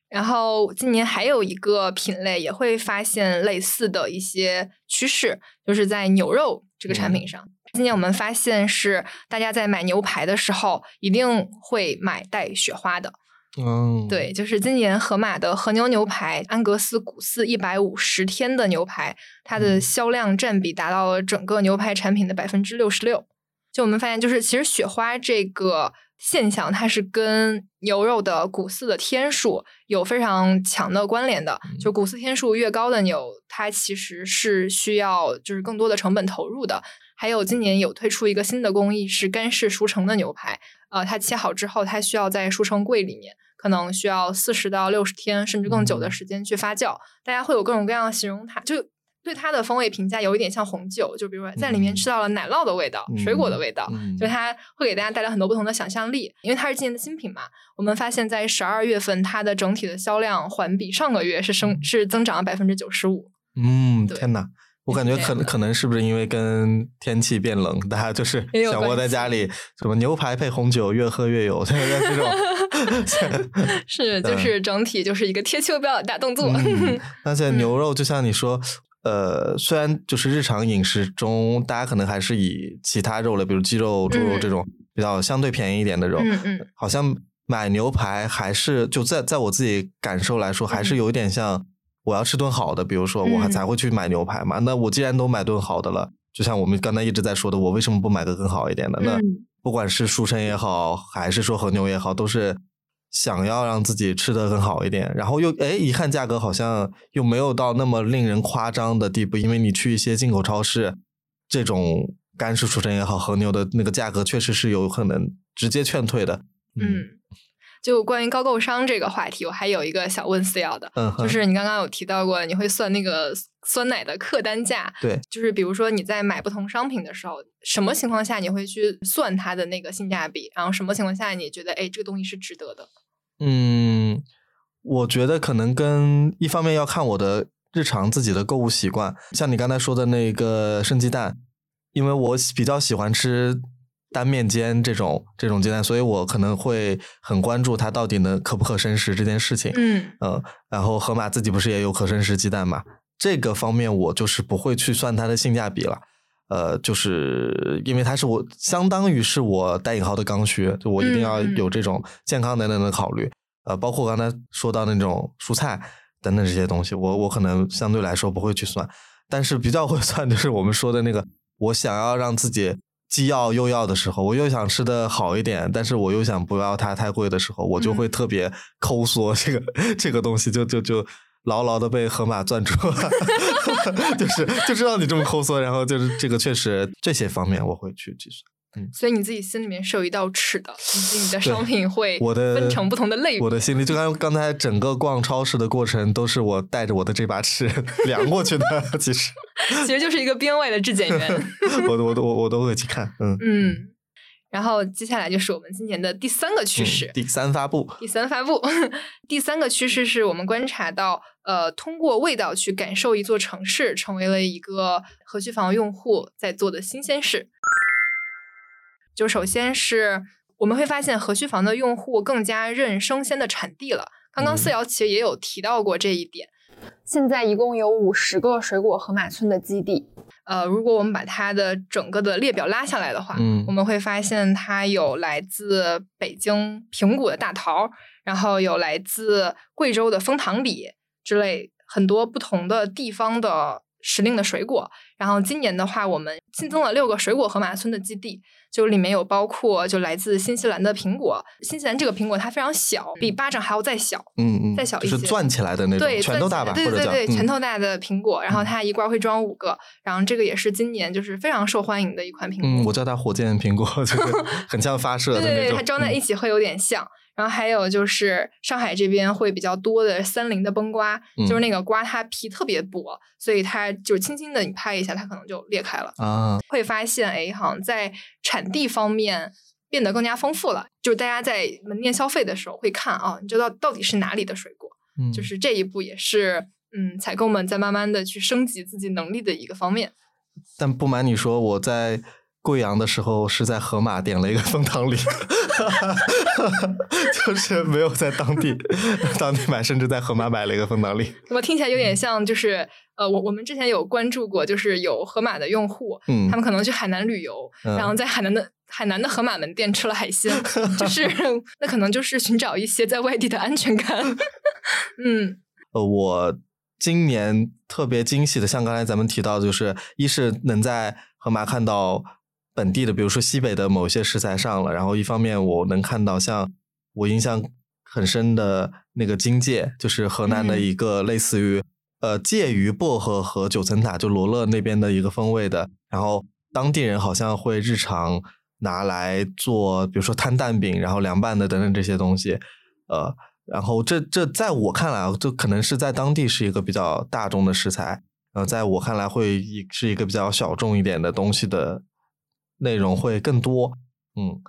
然后今年还有一个品类也会发现类似的一些趋势，就是在牛肉这个产品上。今年我们发现是大家在买牛排的时候一定会买带雪花的。嗯，对，就是今年盒马的和牛牛排安格斯谷饲一百五十天的牛排，它的嗯销量占比达到了整个牛排产品的百分之六十六。就我们发现，就是其实雪花这个现象，它是跟牛肉的谷饲的天数有非常强的关联的。就谷饲天数越高的牛，它其实是需要就是更多的成本投入的。还有今年有推出一个新的工艺，是干式熟成的牛排。呃，它切好之后，它需要在熟成柜里面，可能需要四十到六十天，甚至更久的嗯时间去发酵。大家会有各种各样的形容它，就对它的风味评价有一点像红酒，就比如说在里面嗯吃到了奶酪的味道、水果的味道，嗯就它会给大家带来很多不同的想象力。因为它是今年的新品嘛，我们发现在十二月份它的整体的销量环比上个月是升是增长了百分之九十五。嗯，天哪！我感觉可能可能是不是因为跟天气变冷，大家就是想窝在家里，什么牛排配红酒，越喝越有，这种。<laughs> <laughs> 是，就是整体就是一个贴秋膘的大动作。<laughs> 嗯，而且嗯牛肉就像你说，呃，虽然就是日常饮食中，大家可能还是以其他肉类，比如鸡肉、猪肉嗯这种比较相对便宜一点的肉，嗯嗯好像买牛排还是就在在我自己感受来说，还是嗯有一点像我要吃顿好的，比如说我还嗯才会去买牛排嘛。那我既然都买顿好的了，就像我们刚才一直在说的，我为什么不买个更好一点的？那嗯不管是熟成也好，还是说和牛也好，都是想要让自己吃的更好一点。然后又哎，一看价格好像又没有到那么令人夸张的地步，因为你去一些进口超市，这种干式熟成也好，和牛的那个价格确实是有可能直接劝退的。嗯。就关于高购商这个话题，我还有一个想问思瑶的，嗯哼，就是你刚刚有提到过你会算那个酸奶的客单价，对，就是比如说你在买不同商品的时候，什么情况下你会去算它的那个性价比，然后什么情况下你觉得哎这个东西是值得的？嗯，我觉得可能跟一方面要看我的日常自己的购物习惯，像你刚才说的那个生鸡蛋，因为我比较喜欢吃单面煎这种这种鸡蛋，所以我可能会很关注它到底能可不可生食这件事情。嗯呃，然后盒马自己不是也有可生食鸡蛋嘛？这个方面我就是不会去算它的性价比了。呃，就是因为它是我相当于是我带引号的刚需，就我一定要有这种健康等等的考虑。呃，包括刚才说到那种蔬菜等等这些东西，我我可能相对来说不会去算，但是比较会算就是我们说的那个，我想要让自己既要又要的时候，我又想吃的好一点，但是我又想不要它太贵的时候，我就会嗯特别抠缩这个这个东西，就就就牢牢的被河马攥住了，<laughs> 就是就知道你这么抠缩，然后就是这个确实这些方面我会去计算。所以你自己心里面是有一道尺的，以及你的商品会我的分成不同的类别。我的心里，就刚刚才整个逛超市的过程，都是我带着我的这把尺 <laughs> 量过去的。其实，<laughs> 其实就是一个编外的质检员。<laughs> 我我都我我都会去看。嗯，嗯，然后接下来就是我们今年的第三个趋势。嗯第三发布，第三发布，第三个趋势是我们观察到，呃，通过味道去感受一座城市，成为了一个和区房用户在做的新鲜事。就首先是我们会发现，和区房的用户更加认生鲜的产地了。刚刚嗯四瑶其实也有提到过这一点。现在一共有五十个水果河马村的基地，呃，如果我们把它的整个的列表拉下来的话，嗯我们会发现它有来自北京平谷的大桃，然后有来自贵州的枫糖李之类很多不同的地方的时令的水果。然后今年的话，我们新增了六个水果河马村的基地，就里面有包括就来自新西兰的苹果。新西兰这个苹果它非常小，比巴掌还要再小，嗯嗯，再小一些就是攥起来的那种，对，拳头大吧，对对对拳头大的苹果，然后它一罐会装五个，然后这个也是今年就是非常受欢迎的一款苹果。嗯，我叫它火箭苹果，<laughs> 就是很像发射的对对对，它装在一嗯起会有点像。然后还有就是上海这边会比较多的三菱的崩瓜，就是嗯那个瓜它皮特别薄，所以它就轻轻的你拍一下，它可能就裂开了。啊，会发现，哎，好像在产地方面变得更加丰富了。就是大家在门店消费的时候会看啊，你知道到底是哪里的水果。嗯就是这一步也是嗯，采购们在慢慢的去升级自己能力的一个方面。但不瞒你说，我在贵阳的时候是在河马点了一个枫糖梨，<laughs> 就是没有在当地 <laughs> 当地买，甚至在河马买了一个枫糖梨。那么听起来有点像，就是呃，我我们之前有关注过，就是有盒马的用户，嗯他们可能去海南旅游，嗯然后在海南的海南的盒马门店吃了海鲜，<laughs> 就是那可能就是寻找一些在外地的安全感。嗯呃，我今年特别惊喜的，像刚才咱们提到的，就是一是能在盒马看到本地的，比如说西北的某些食材上了，然后一方面我能看到像我印象很深的那个荆芥，就是河南的嗯。一个类似于、呃介于薄荷和九层塔，就罗勒那边的一个风味的，然后当地人好像会日常拿来做，比如说摊蛋饼，然后凉拌的等等这些东西，呃，然后这这在我看来啊，就可能是在当地是一个比较大众的食材，呃，在我看来会一是一个比较小众一点的东西的内容会更多，嗯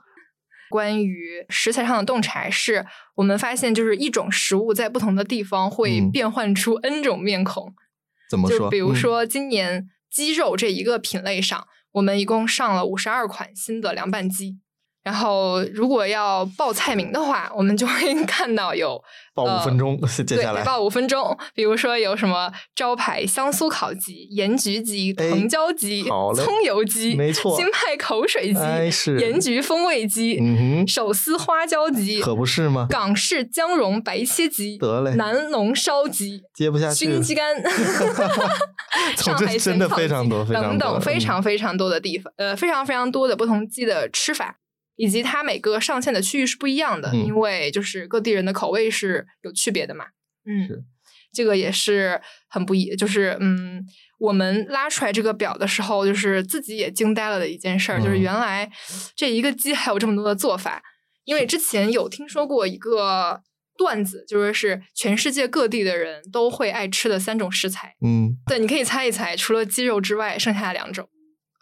关于食材上的洞察，是我们发现，就是一种食物在不同的地方会嗯变换出 N 种面孔。怎么说？就比如嗯说今年鸡肉这一个品类上，我们一共上了五十二款新的凉拌鸡。然后，如果要报菜名的话，我们就会 <laughs> 看到有 <laughs> 报五分钟，接对，下来得报五分钟。比如说有什么招牌香酥烤鸡、盐焗鸡、哎藤椒鸡、葱油鸡，没错新派口水鸡、哎是盐焗风味鸡、手撕花椒鸡、可不是吗？港式姜蓉白切鸡、得嘞南龙烧鸡、接不下去，熏鸡肝 <laughs> 总上海之真的非常多，非常等等非常非常多的地方，呃，非常非常多的不同鸡的吃法，以及它每个上线的区域是不一样的，嗯因为就是各地人的口味是有区别的嘛。嗯是，这个也是很不一，就是嗯，我们拉出来这个表的时候，就是自己也惊呆了的一件事儿，就是嗯原来这一个鸡还有这么多的做法。因为之前有听说过一个段子，就是是全世界各地的人都会爱吃的三种食材。嗯对，你可以猜一猜，除了鸡肉之外，剩下两种。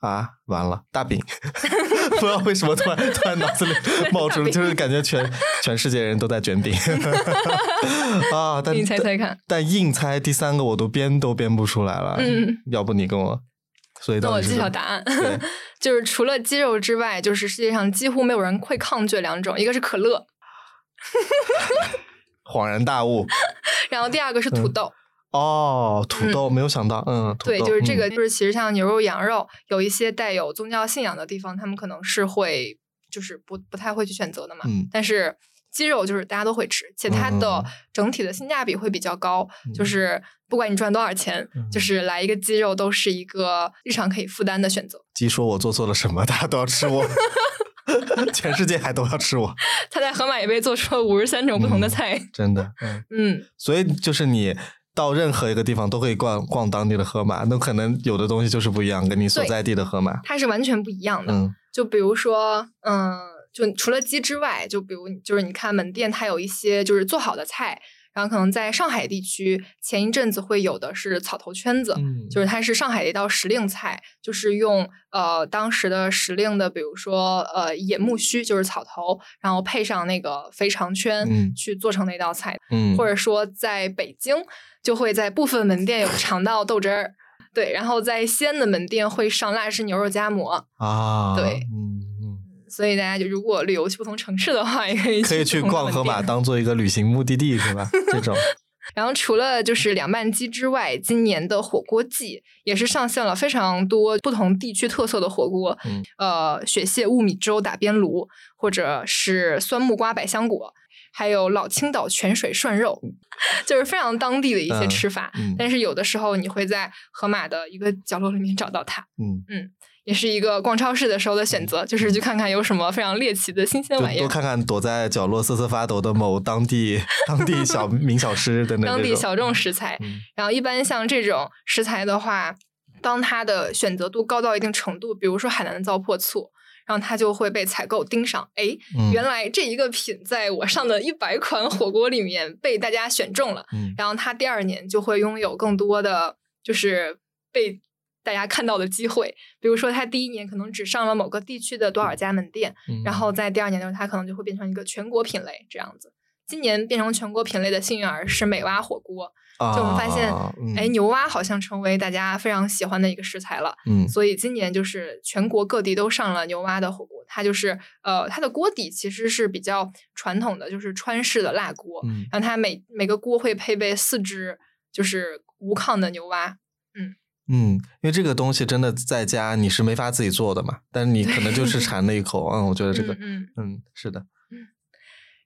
啊，完了，大饼，<laughs> 不知道为什么突然突然脑子里冒出了，就是感觉全全世界人都在卷饼。<laughs> 啊，但你猜猜看。但硬猜第三个我都编都编不出来了，嗯，要不你跟我，所以那我揭晓答案，<laughs> 就是除了鸡肉之外，就是世界上几乎没有人会抗拒两种，一个是可乐，恍然大悟，然后第二个是土豆。哦，土豆没有想到，嗯，对，就是这嗯个，就是其实像牛肉、羊肉，有一些带有宗教信仰的地方，他们可能是会就是不不太会去选择的嘛。嗯但是鸡肉就是大家都会吃，且它的嗯整体的性价比会比较高，就嗯是不管你赚多少钱，嗯就是来一个鸡肉都是一个日常可以负担的选择。鸡说我做错了什么，大家都要吃我，<laughs> 全世界还都要吃我，他在盒马也被做出了五十三种不同的嗯菜。真的，嗯，<laughs> 嗯，所以就是你。到任何一个地方都可以逛逛当地的河马，那可能有的东西就是不一样，跟你所在地的河马。它是完全不一样的。嗯就比如说，嗯，就除了鸡之外，就比如就是你看门店，它有一些就是做好的菜，然后可能在上海地区前一阵子会有的是草头圈子，嗯就是它是上海的一道时令菜，就是用呃当时的时令的，比如说呃野木须，就是草头，然后配上那个肥肠圈、嗯去做成的一道菜，嗯，或者说在北京就会在部分门店有肠道豆汁儿。对，然后在西安的门店会上辣汁牛肉夹馍，啊，对嗯嗯，所以大家就如果旅游去不同城市的话，也可以可以去逛河马当做一个旅行目的地，是吧？这种，<laughs> 然后除了就是凉拌鸡之外，今年的火锅季也是上线了非常多不同地区特色的火锅，嗯呃，雪蟹雾米粥打边炉，或者是酸木瓜百香果。还有老青岛泉水涮肉，<laughs> 就是非常当地的一些嗯吃法。嗯但是有的时候你会在河马的一个角落里面找到它，嗯嗯，也是一个逛超市的时候的选择，就是去看看有什么非常猎奇的新鲜玩意儿。多看看躲在角落瑟瑟发抖的某当地当地小 <laughs> 名小吃等等这种当地小众食材。嗯然后一般像这种食材的话，当它的选择度高到一定程度，比如说海南的糟粕醋，然后他就会被采购盯上。哎，嗯原来这一个品在我上的一百款火锅里面被大家选中了，嗯然后他第二年就会拥有更多的就是被。大家看到的机会，比如说他第一年可能只上了某个地区的多少家门店，嗯然后在第二年的时候，他可能就会变成一个全国品类这样子。今年变成全国品类的幸运儿是美蛙火锅，就我们发现，哎，牛蛙好像成为大家非常喜欢的一个食材了。嗯所以今年就是全国各地都上了牛蛙的火锅，它就是呃，它的锅底其实是比较传统的，就是川式的辣锅，嗯然后它每每个锅会配备四只就是无抗的牛蛙。嗯，嗯因为这个东西真的在家你是没法自己做的嘛，但是你可能就是 <laughs> 馋了一口，嗯，我觉得这个，嗯嗯，嗯，是的，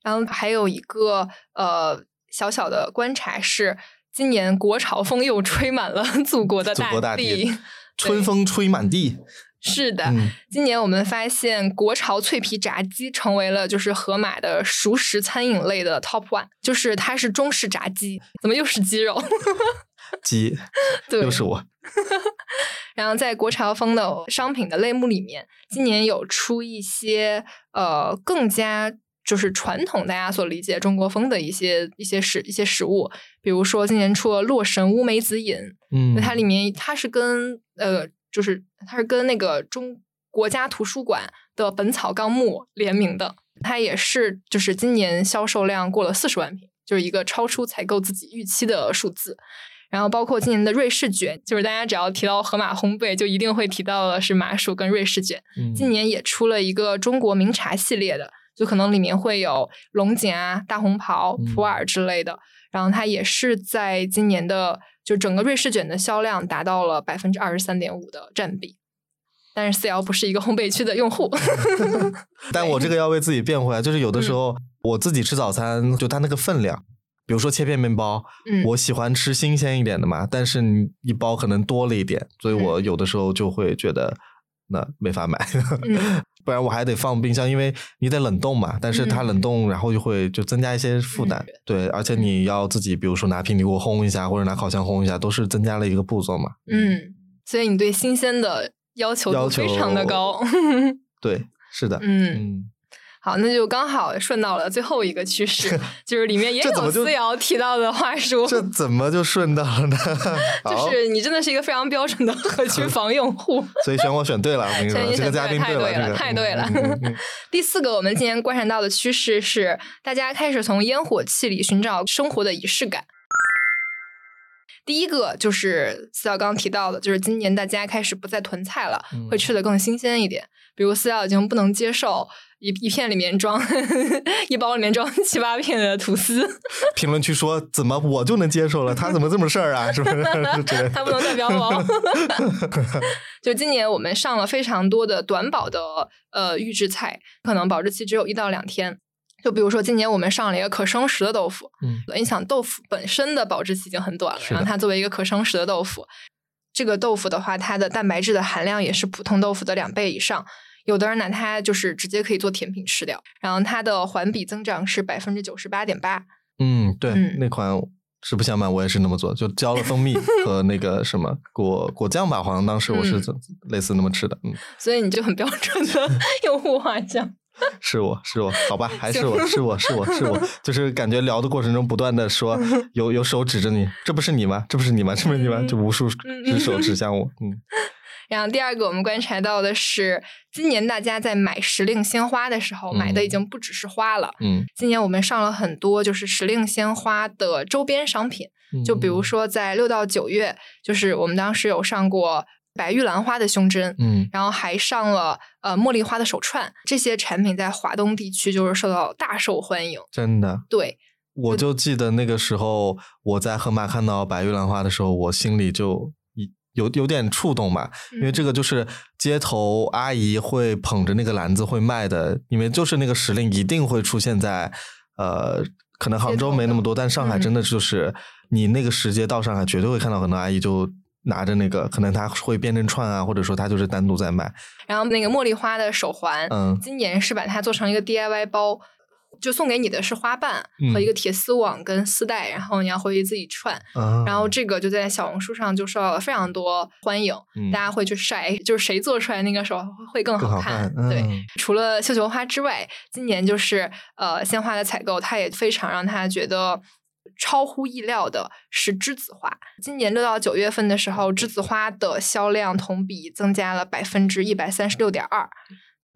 然后还有一个呃小小的观察是，今年国潮风又吹满了 <laughs> 祖国的大地。地春风吹满地，是的，嗯今年我们发现国潮脆皮炸鸡成为了就是盒马的熟食餐饮类的 top one，就是它是中式炸鸡，怎么又是鸡肉？<laughs> 鸡，对，又是我，<laughs> 然后在国潮风的商品的类目里面，今年有出一些呃更加就是传统大家所理解中国风的一些一些食一些食物，比如说今年出了洛神乌梅子饮，嗯，它里面它是跟呃就是它是跟那个中国家图书馆的《本草纲目》联名的，它也是就是今年销售量过了四十万瓶，就是一个超出采购自己预期的数字。然后包括今年的瑞士卷，就是大家只要提到盒马烘焙，就一定会提到的是麻薯跟瑞士卷。嗯今年也出了一个中国名茶系列的，就可能里面会有龙井啊、大红袍、嗯普洱之类的。然后它也是在今年的就整个瑞士卷的销量达到了百分之二十三点五的占比。但是四 L 不是一个烘焙区的用户，<laughs> 但我这个要为自己辩回来，就是有的嗯。时候我自己吃早餐，就它那个分量，比如说切片面包，嗯。我喜欢吃新鲜一点的嘛，但是你一包可能多了一点，所以我有的时候就会觉得那没法买，嗯不然我还得放冰箱，因为你得冷冻嘛，但是它嗯。冷冻然后就会就增加一些负担，对，而且你要自己比如说拿平底锅烘一下，或者拿烤箱烘一下，都是增加了一个步骤嘛，嗯，所以你对新鲜的要求要求非常的高。<laughs> 对，是的，嗯，嗯好，那就刚好顺到了最后一个趋势，<laughs> 就是里面也有思瑶提到的话术，这怎么就顺到了呢？<laughs> 就是你真的是一个非常标准的核区 <laughs> 房用户。所以选我选对了，我跟你说，这个嘉宾了，对了太对了第四个，我们今天观察到的趋势是，大家开始从烟火气里寻找生活的仪式感。第一个就是思瑶刚刚提到的，就是今年大家开始不再囤菜了，嗯会吃的更新鲜一点。比如思瑶已经不能接受一一片里面装 <laughs> 一包里面装 <laughs> 七八片的吐司，<laughs> 评论区说怎么我就能接受了，他怎么这么事儿啊？是不是？之类的它不能代表我。就今年我们上了非常多的短保的呃预制菜，可能保质期只有一到两天。就比如说，今年我们上了一个可生食的豆腐，嗯，你想豆腐本身的保质期已经很短了，然后它作为一个可生食的豆腐，这个豆腐的话，它的蛋白质的含量也是普通豆腐的两倍以上。有的人拿它就是直接可以做甜品吃掉，然后它的环比增长是百分之九十八点八。嗯，对，嗯那款实不相瞒，我也是那么做，就浇了蜂蜜 <laughs> 和那个什么果果酱吧，好像当时我是类似那么吃的，嗯，所以你就很标准的 <laughs> 用户画像。是我是我，好吧，还是我是我是我是我，<laughs> 就是感觉聊的过程中不断的说 <laughs> 有有手指着你，这不是你吗？这不是你吗？这不是你吗？就无数嗯只手指向我，嗯 <laughs> 然后第二个，我们观察到的是，今年大家在买时令鲜花的时候，买的已经不只是花了。嗯，今年我们上了很多就是时令鲜花的周边商品，就比如说在六到九月，就是我们当时有上过白玉兰花的胸针，嗯，然后还上了呃茉莉花的手串，这些产品在华东地区就是受到大受欢迎。真的，对，我就记得那个时候我在盒马看到白玉兰花的时候，我心里就一有有点触动吧，因为这个就是街头阿姨会捧着那个篮子会卖的，因为就是那个时令一定会出现在呃，可能杭州没那么多，但上海嗯。真的就是你那个时节到上海，绝对会看到很多阿姨就。拿着那个，可能他会编成串啊，或者说他就是单独在卖。然后那个茉莉花的手环，嗯今年是把它做成一个 DIY 包，就送给你的是花瓣嗯和一个铁丝网跟丝带，然后你要回去自己串。啊，然后这个就在小红书上就受到了非常多欢迎，嗯大家会去晒，就是谁做出来那个手会更更好看。看对嗯，除了绣球花之外，今年就是呃鲜花的采购，它也非常让他觉得。超乎意料的是栀子花，今年六到九月份的时候，栀子花的销量同比增加了百分之一百三十六点二。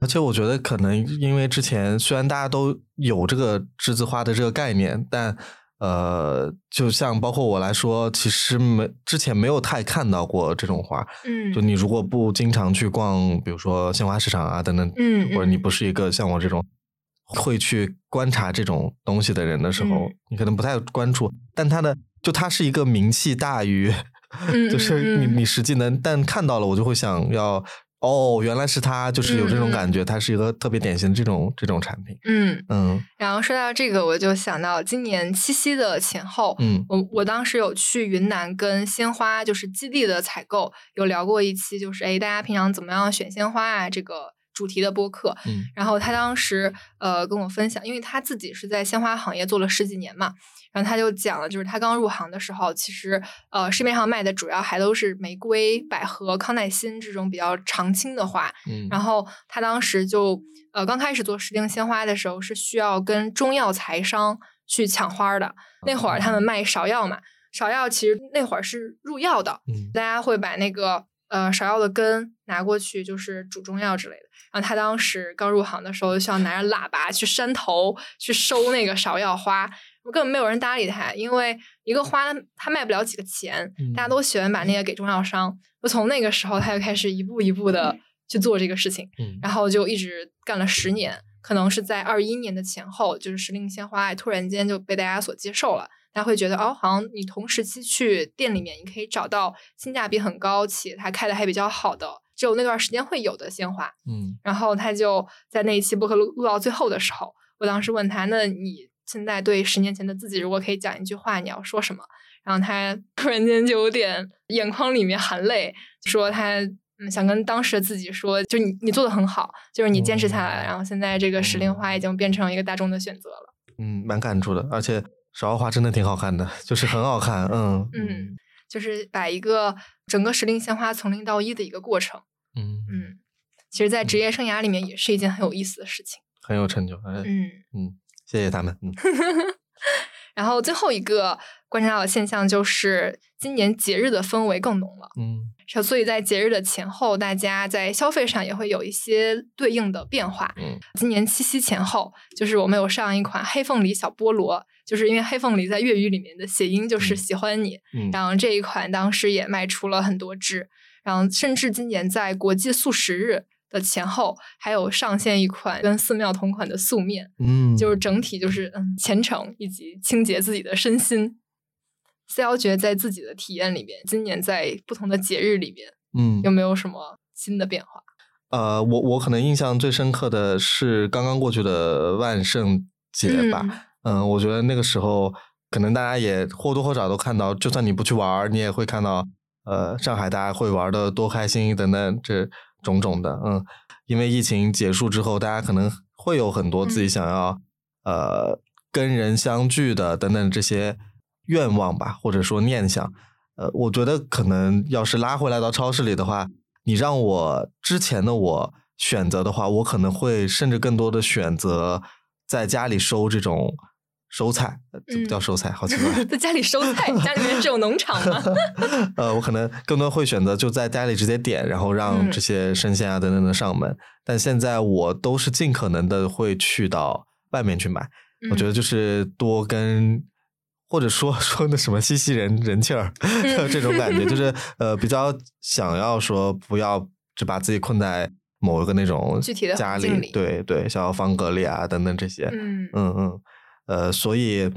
而且我觉得可能因为之前虽然大家都有这个栀子花的这个概念，但呃，就像包括我来说，其实没之前没有太看到过这种花。嗯就你如果不经常去逛，比如说鲜花市场啊等等，嗯或者你嗯不是一个像我这种会去观察这种东西的人的时候，嗯你可能不太关注。但他的就他是一个名气大于，嗯 <laughs> 就是你你实际能，但看到了我就会想要。哦，原来是它，就是有这种感觉，它是一个特别典型的这种这种产品。嗯，嗯然后说到这个，我就想到今年七夕的前后，嗯我我当时有去云南跟鲜花就是基地的采购有聊过一期，就是哎大家平常怎么样选鲜花啊这个主题的播客。嗯然后他当时呃跟我分享，因为他自己是在鲜花行业做了十几年嘛，然后他就讲了，就是他刚入行的时候，其实呃市面上卖的主要还都是玫瑰、百合、康乃馨这种比较常青的花，嗯，然后他当时就呃刚开始做时令鲜花的时候，是需要跟中药材商去抢花儿的。那会儿他们卖芍药嘛，芍药其实那会儿是入药的，嗯大家会把那个呃芍药的根拿过去，就是煮中药之类的。然后他当时刚入行的时候，就需要拿着喇叭去山头去收那个芍药花，根本没有人搭理他，因为一个花他卖不了几个钱，大家嗯都喜欢把那个给中药商。就从那个时候，他就开始一步一步的去做这个事情。嗯然后就一直干了十年，可能是在二一年的前后，就是时令鲜花突然间就被大家所接受了。大家会觉得哦，好像你同时期去店里面，你可以找到性价比很高且它开的还比较好的，只有那段时间会有的鲜花。嗯然后他就在那一期播客录录到最后的时候，我当时问他：“那你现在对十年前的自己，如果可以讲一句话，你要说什么？”然后他突然间就有点眼眶里面含泪，说他嗯想跟当时的自己说，就你你做的很好，就是你坚持下来了，然后现在这个时令花已经变成一个大众的选择了。嗯，蛮感触的，而且芍药花真的挺好看的，就是很好看，嗯嗯，就是把一个整个时令鲜花从零到一的一个过程。嗯嗯，其实，在职业生涯里面也是一件很有意思的事情。很有成就。嗯嗯，嗯，谢谢他们。嗯 <laughs> <laughs> 然后最后一个观察到的现象就是，今年节日的氛围更浓了。嗯所所以在节日的前后，大家在消费上也会有一些对应的变化。嗯今年七夕前后，就是我们有上一款黑凤梨小菠萝，就是因为黑凤梨在粤语里面的谐音就是嗯喜欢你，嗯然后这一款当时也卖出了很多支，然后甚至今年在国际素食日的前后，还有上线一款跟寺庙同款的素面，嗯，就是整体就是嗯虔诚以及清洁自己的身心。四幺觉得在自己的体验里面，今年在不同的节日里面嗯有没有什么新的变化？呃，我我可能印象最深刻的是刚刚过去的万圣节吧。嗯嗯、我觉得那个时候可能大家也或多或少都看到，就算你不去玩儿，你也会看到，呃，上海大家会玩的多开心等等这种种的。嗯，因为疫情结束之后，大家可能会有很多自己嗯想要、呃跟人相聚的等等这些愿望吧，或者说念想。呃，我觉得可能要是拉回来到超市里的话，你让我之前的我选择的话，我可能会甚至更多的选择在家里收这种收菜，不叫嗯收菜，好奇怪。<laughs> 在家里收菜，家里面是有农场吗？<laughs> 呃，我可能更多会选择就在家里直接点，然后让嗯这些生鲜啊等等的上门。但现在我都是尽可能的会去到外面去买，我觉得就是多跟。或者说说那什么吸吸人人气儿，嗯 <laughs> 这种感觉，就是呃比较想要说不要只把自己困在某一个那种具体的家里对对，像方格里啊等等这些，嗯嗯嗯，呃，所以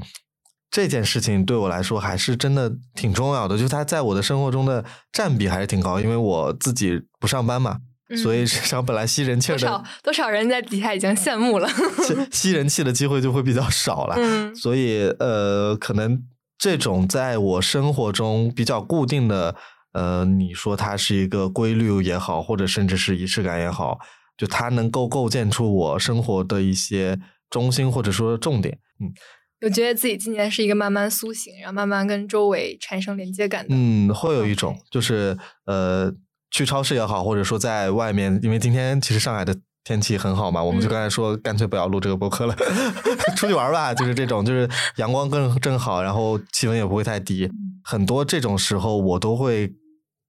这件事情对我来说还是真的挺重要的，就是它在我的生活中的占比还是挺高，因为我自己不上班嘛，所以嗯实际上本来吸人气儿多少的多少人在底下已经羡慕了。吸 <laughs> 吸人气的机会就会比较少了，嗯所以呃，可能这种在我生活中比较固定的，呃，你说它是一个规律也好，或者甚至是仪式感也好，就它能够构建出我生活的一些中心或者说重点，嗯。我觉得自己今年是一个慢慢苏醒，然后慢慢跟周围产生连接感的。嗯，会有一种就是呃，去超市也好，或者说在外面，因为今天其实上海的天气很好嘛，我们就嗯刚才说干脆不要录这个播客了，<laughs> 出去玩吧，就是这种，就是阳光更正好，然后气温也不会太低。很多这种时候，我都会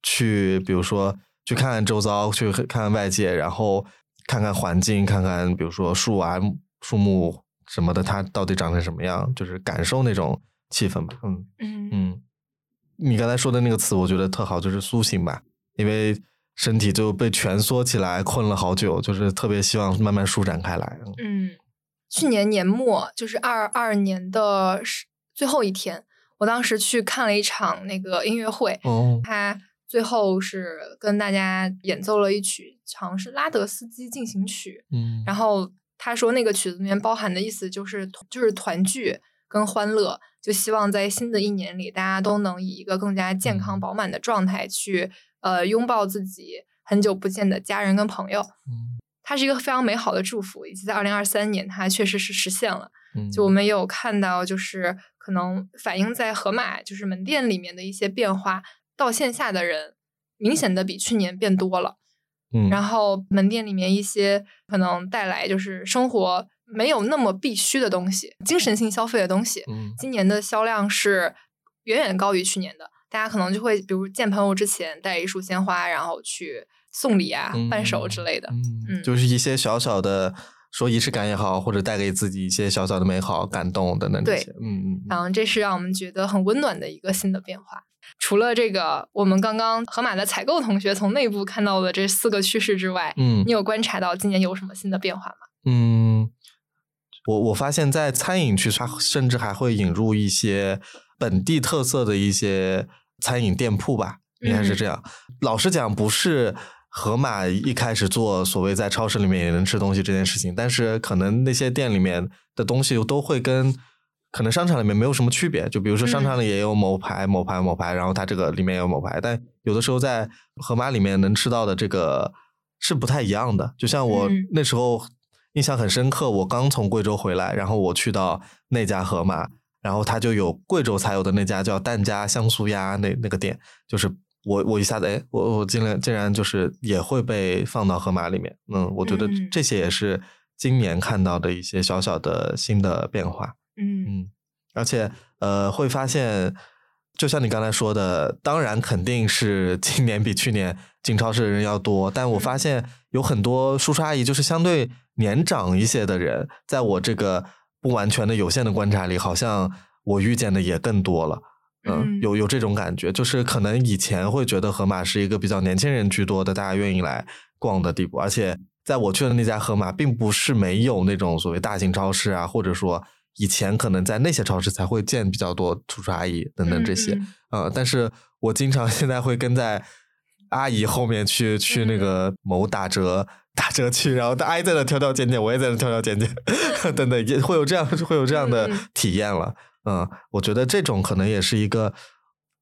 去，比如说去看看周遭，去看看外界，然后看看环境，看看比如说树啊、树木什么的，它到底长成什么样，就是感受那种气氛吧。嗯。嗯嗯，你刚才说的那个词，我觉得特好，就是苏醒吧，因为身体就被蜷缩起来，困了好久，就是特别希望慢慢舒展开来。嗯嗯，去年年末就是二二年的十最后一天，我当时去看了一场那个音乐会，哦，他最后是跟大家演奏了一曲，好像是拉德斯基进行曲，嗯，然后他说那个曲子里面包含的意思就是就是团聚跟欢乐，就希望在新的一年里，大家都能以一个更加健康嗯饱满的状态去呃拥抱自己很久不见的家人跟朋友。嗯它是一个非常美好的祝福，以及在二零二三年，它确实是实现了。嗯就我们也有看到，就是可能反映在盒马就是门店里面的一些变化，到线下的人明显的比去年变多了。嗯，然后门店里面一些可能带来就是生活没有那么必须的东西，精神性消费的东西，嗯今年的销量是远远高于去年的。大家可能就会比如见朋友之前带一束鲜花，然后去送礼啊、伴手之类的。嗯，嗯就是一些小小的。说仪式感也好，或者带给自己一些小小的美好、感动等等这对些，嗯嗯然后这是让我们觉得很温暖的一个新的变化。除了这个，我们刚刚河马的采购同学从内部看到的这四个趋势之外，嗯你有观察到今年有什么新的变化吗？嗯，我我发现，在餐饮区，它甚至还会引入一些本地特色的一些餐饮店铺吧，应该是这样。老实讲，不是盒马一开始做所谓在超市里面也能吃东西这件事情，但是可能那些店里面的东西都会跟。可能商场里面没有什么区别，就比如说商场里也有某牌、某牌、某牌，然后它这个里面也有某牌，但有的时候在盒马里面能吃到的这个是不太一样的。就像我嗯那时候印象很深刻，我刚从贵州回来，然后我去到那家盒马，然后它就有贵州才有的那家叫蛋家香酥鸭那那个店，就是我我一下子哎，我我竟然竟然就是也会被放到盒马里面，嗯，我觉得嗯这些也是今年看到的一些小小的新的变化。嗯嗯，而且呃，会发现，就像你刚才说的，当然肯定是今年比去年进超市的人要多，但我发现有很多叔叔阿姨，就是相对年长一些的人，在我这个不完全的有限的观察里，好像我遇见的也更多了。嗯嗯，有有这种感觉，就是可能以前会觉得盒马是一个比较年轻人居多的，大家愿意来逛的地步，而且在我去的那家盒马，并不是没有那种所谓大型超市啊，或者说以前可能在那些超市才会见比较多叔叔阿姨等等这些，嗯。呃，但是我经常 <laughs> 现在会跟在阿姨后面去去那个某打折打折区，然后阿姨在那挑挑拣拣，我也在那挑挑拣拣，<laughs> 等等，也会有这样会有这样的嗯。体验了。嗯，我觉得这种可能也是一个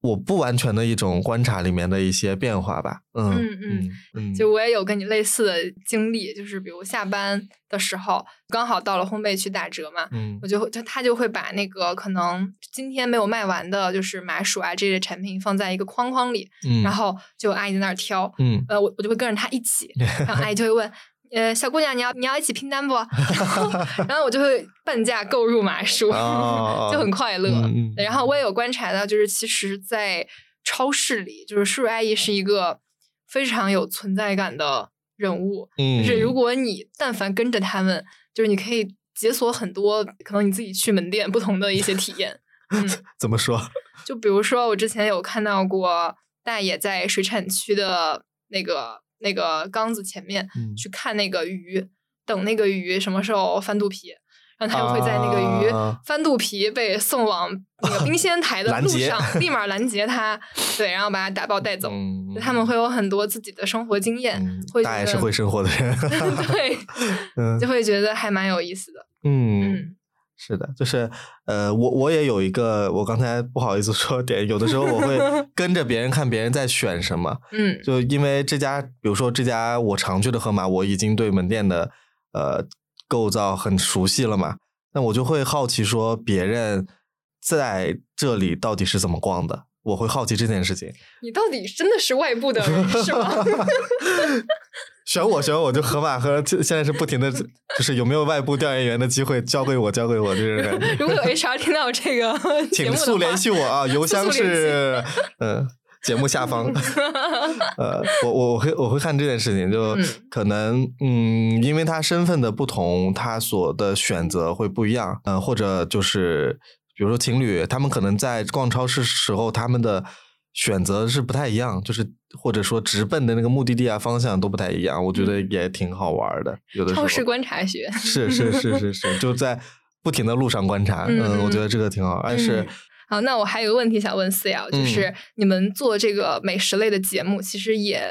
我不完全的一种观察里面的一些变化吧。嗯嗯嗯嗯，就我也有跟你类似的经历，就是比如下班的时候，刚好到了烘焙区打折嘛，嗯我就会就他就会把那个可能今天没有卖完的，就是麻薯啊这些产品放在一个框框里，嗯，然后就阿姨在那儿挑，嗯呃，我我就会跟着他一起，<laughs> 然后阿姨就会问。呃，小姑娘，你要你要一起拼单不？然后，然后我就会半价购入码数，<laughs> 哦就很快乐。然后我也有观察到，就是其实，在超市里，就是叔叔阿姨是一个非常有存在感的人物。嗯，就是如果你但凡跟着他们，就是你可以解锁很多可能你自己去门店不同的一些体验。嗯，<laughs> 怎么说？就比如说我之前有看到过大爷在水产区的那个那个缸子前面嗯去看那个鱼，等那个鱼什么时候翻肚皮。然后他就会在那个鱼啊翻肚皮被送往那个冰鲜台的路上，<laughs> 立马拦截它，对，然后把它打包带走。嗯他们会有很多自己的生活经验，嗯会觉得大爷是会生活的人，<laughs> 对，嗯就会觉得还蛮有意思的。嗯。嗯是的，就是呃，我我也有一个，我刚才不好意思说点，有的时候我会 <laughs> 跟着别人看别人在选什么，嗯就因为这家，比如说这家我常去的盒马，我已经对门店的呃构造很熟悉了嘛，那我就会好奇说别人在这里到底是怎么逛的，我会好奇这件事情。你到底真的是外部的人是吗？选我，选我，就盒马和现在是不停的，就是有没有外部调研员的机会，交给我，交给我，这种感觉。如果有 HR 听到这个 <laughs> 请速联，系我啊，<laughs> 邮箱是呃节目下方。<laughs> 呃，我我我会我会看这件事情，就嗯可能嗯，因为他身份的不同，他所的选择会不一样。嗯、或者就是比如说情侣，他们可能在逛超市时候，他们的选择是不太一样，就是或者说直奔的那个目的地啊方向都不太一样。我觉得也挺好玩的，有的时候超市观察学。是是是是是，就在不停的路上观察。嗯嗯，我觉得这个挺好，但是。嗯好，那我还有个问题想问思瑶，就是你们做这个美食类的节目，其实也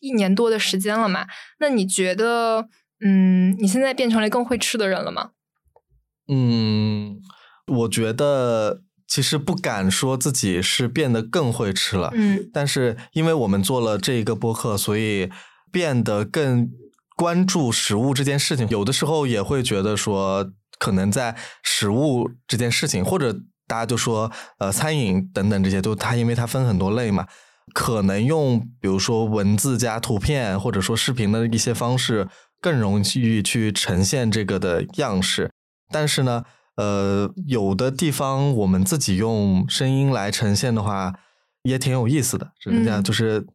一年多的时间了嘛？那你觉得，嗯，你现在变成了更会吃的人了吗？嗯，我觉得其实不敢说自己是变得更会吃了，嗯但是因为我们做了这一个播客，所以变得更关注食物这件事情。有的时候也会觉得说，可能在食物这件事情，或者大家就说呃餐饮等等这些，就它因为它分很多类嘛。可能用比如说文字加图片，或者说视频的一些方式，更容易去呈现这个的样式。但是呢，呃，有的地方我们自己用声音来呈现的话，也挺有意思的。只能讲，嗯就是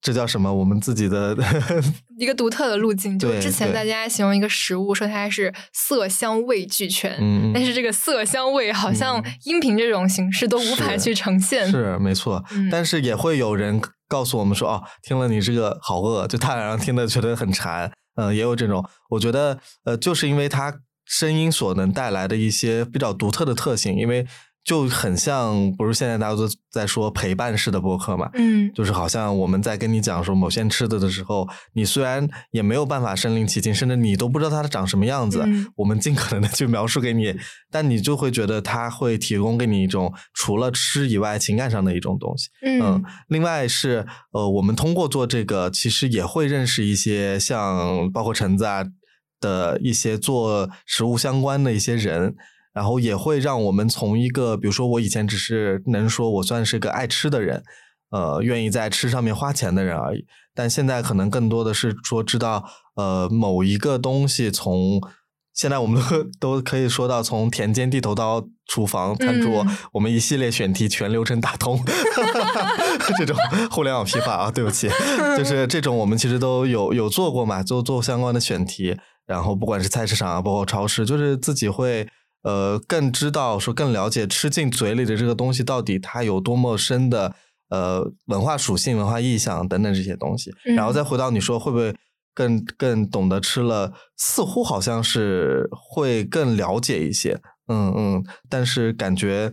这叫什么？我们自己的 <laughs> 一个独特的路径，就对之前大家形容一个食物说它是色香味俱全，嗯，但是这个色香味好像嗯音频这种形式都无法去呈现。是没错，嗯但是也会有人告诉我们说，哦，听了你这个好饿，就他好像听的觉得很馋，嗯、也有这种。我觉得，呃，就是因为它声音所能带来的一些比较独特的特性，因为就很像，不是现在大家都在说陪伴式的播客嘛，嗯就是好像我们在跟你讲说某些吃的的时候，你虽然也没有办法身临其境，甚至你都不知道它长什么样子，嗯我们尽可能的去描述给你，但你就会觉得它会提供给你一种除了吃以外情感上的一种东西。嗯，另外是呃，我们通过做这个，其实也会认识一些像包括橙子啊的一些做食物相关的一些人。然后也会让我们从一个，比如说我以前只是能说我算是个爱吃的人，呃愿意在吃上面花钱的人而已。但现在可能更多的是说知道呃某一个东西从。现在我们都 <laughs> 都可以说到，从田间地头到厨房餐桌，我们一系列选题全流程打通，<laughs> 这种 <laughs> 互联网批发啊，对不起，就是这种我们其实都有有做过嘛，做做相关的选题，然后不管是菜市场啊，包括超市，就是自己会呃更知道说更了解吃进嘴里的这个东西到底它有多么深的呃文化属性、文化意象等等这些东西，然后再回到你说会不会。更更懂得吃了，似乎好像是会更了解一些，嗯嗯，但是感觉，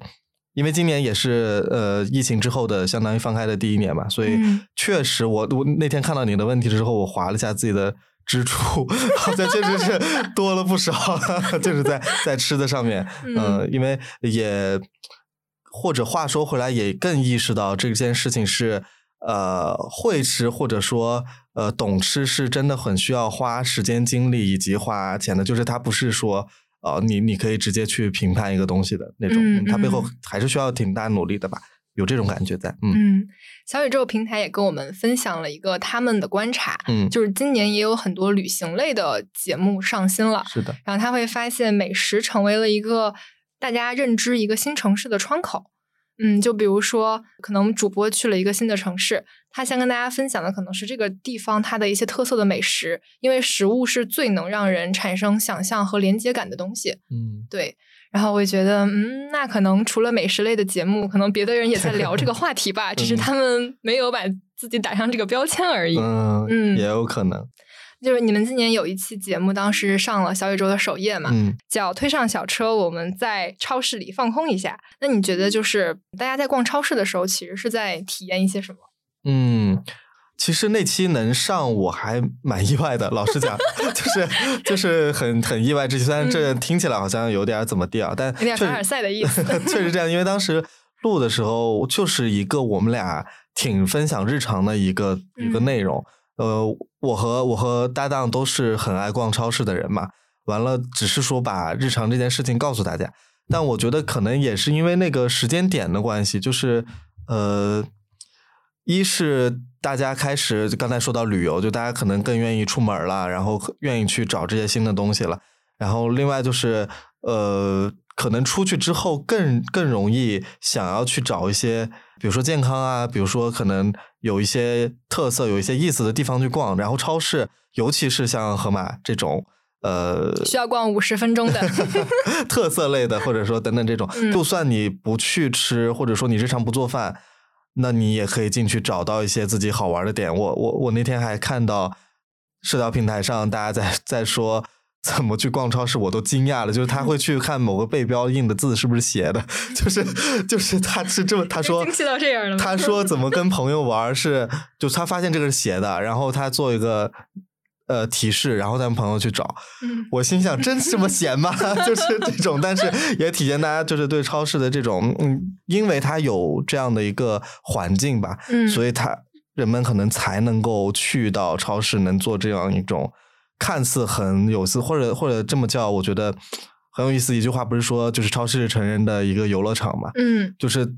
因为今年也是呃疫情之后的相当于放开的第一年嘛，所以确实我我那天看到你的问题之后，我划了一下自己的支出，好像确实是 <laughs> 多了不少，就是在在吃的上面，嗯，因为也或者话说回来，也更意识到这件事情是。呃，会吃或者说呃懂吃是真的很需要花时间精力以及花钱的，就是它不是说呃你你可以直接去评判一个东西的那种，它背后还是需要挺大努力的吧，有这种感觉在。嗯，小宇宙平台也跟我们分享了一个他们的观察，嗯，就是今年也有很多旅行类的节目上新了，是的，然后他会发现美食成为了一个大家认知一个新城市的窗口。嗯，就比如说，可能主播去了一个新的城市，他先跟大家分享的可能是这个地方它的一些特色的美食，因为食物是最能让人产生想象和连接感的东西。嗯，对。然后我也觉得，嗯，那可能除了美食类的节目，可能别的人也在聊这个话题吧，<laughs> 只是他们没有把自己打上这个标签而已。嗯嗯，也有可能。就是你们今年有一期节目，当时上了小宇宙的首页嘛，叫“推上小车，我们在超市里放空一下”。那你觉得，就是大家在逛超市的时候，其实是在体验一些什么？嗯，其实那期能上，我还蛮意外的。老实讲，<laughs> 就是就是很很意外。这虽然这听起来好像有点怎么地啊，但有点凡尔赛的意思。<laughs> 确实这样，因为当时录的时候，就是一个我们俩挺分享日常的一个一个内容。呃，我和我和搭档都是很爱逛超市的人嘛。完了，只是说把日常这件事情告诉大家。但我觉得可能也是因为那个时间点的关系，就是呃，一是大家开始刚才说到旅游，就大家可能更愿意出门了，然后愿意去找这些新的东西了。然后另外就是呃。可能出去之后更更容易想要去找一些，比如说健康啊，比如说可能有一些特色、有一些意思的地方去逛。然后超市，尤其是像盒马这种，呃，需要逛五十分钟的 <laughs> 特色类的，或者说等等这种，就算你不去吃，或者说你日常不做饭，那你也可以进去找到一些自己好玩的点。我我我那天还看到社交平台上大家在在说。怎么去逛超市，我都惊讶了。就是他会去看某个背标印的字是不是斜的，<laughs> 就是就是他是这么他说惊奇到这样了。他说怎么跟朋友玩是，就他发现这个是斜的，然后他做一个呃提示，然后带朋友去找。我心想，真这么闲吗？<laughs> 就是这种，但是也体现大家就是对超市的这种，嗯，因为它有这样的一个环境吧，嗯所以它人们可能才能够去到超市，能做这样一种。看似很有意思，或者或者这么叫，我觉得很有意思。一句话不是说，就是超市是成人的一个游乐场嘛？嗯，就是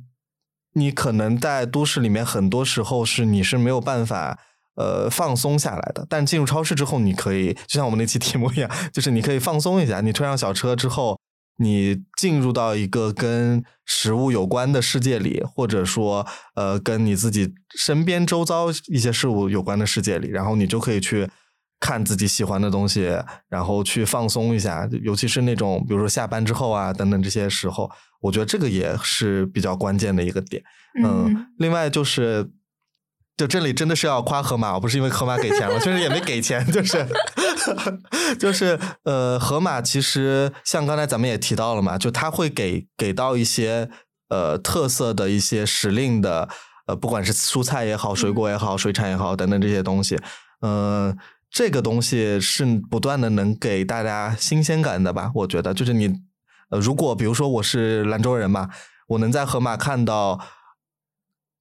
你可能在都市里面，很多时候是你是没有办法呃放松下来的。但进入超市之后，你可以就像我们那期题目一样，就是你可以放松一下。你推上小车之后，你进入到一个跟食物有关的世界里，或者说呃跟你自己身边周遭一些事物有关的世界里，然后你就可以去。看自己喜欢的东西，然后去放松一下，尤其是那种比如说下班之后啊等等这些时候，我觉得这个也是比较关键的一个点。嗯，另外就是，就这里真的是要夸盒马，我不是因为盒马给钱了，确实也没给钱，<laughs> 就是 <laughs> 就是呃，盒马其实像刚才咱们也提到了嘛，就他会给给到一些呃特色的一些时令的呃，不管是蔬菜也好，水果也好，水产也好等等这些东西，嗯。这个东西是不断的能给大家新鲜感的吧？我觉得，就是你，呃，如果比如说我是兰州人嘛，我能在盒马看到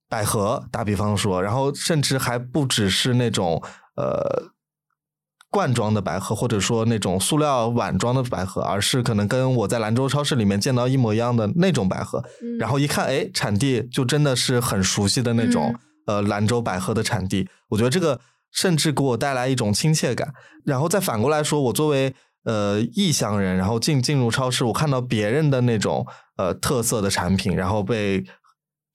百合，打比方说，然后甚至还不只是那种呃罐装的百合，或者说那种塑料碗装的百合，而是可能跟我在兰州超市里面见到一模一样的那种百合。嗯然后一看，哎，产地就真的是很熟悉的那种，呃，兰州百合的产地。我觉得这个甚至给我带来一种亲切感。然后再反过来说，我作为呃异乡人，然后进进入超市，我看到别人的那种呃特色的产品，然后被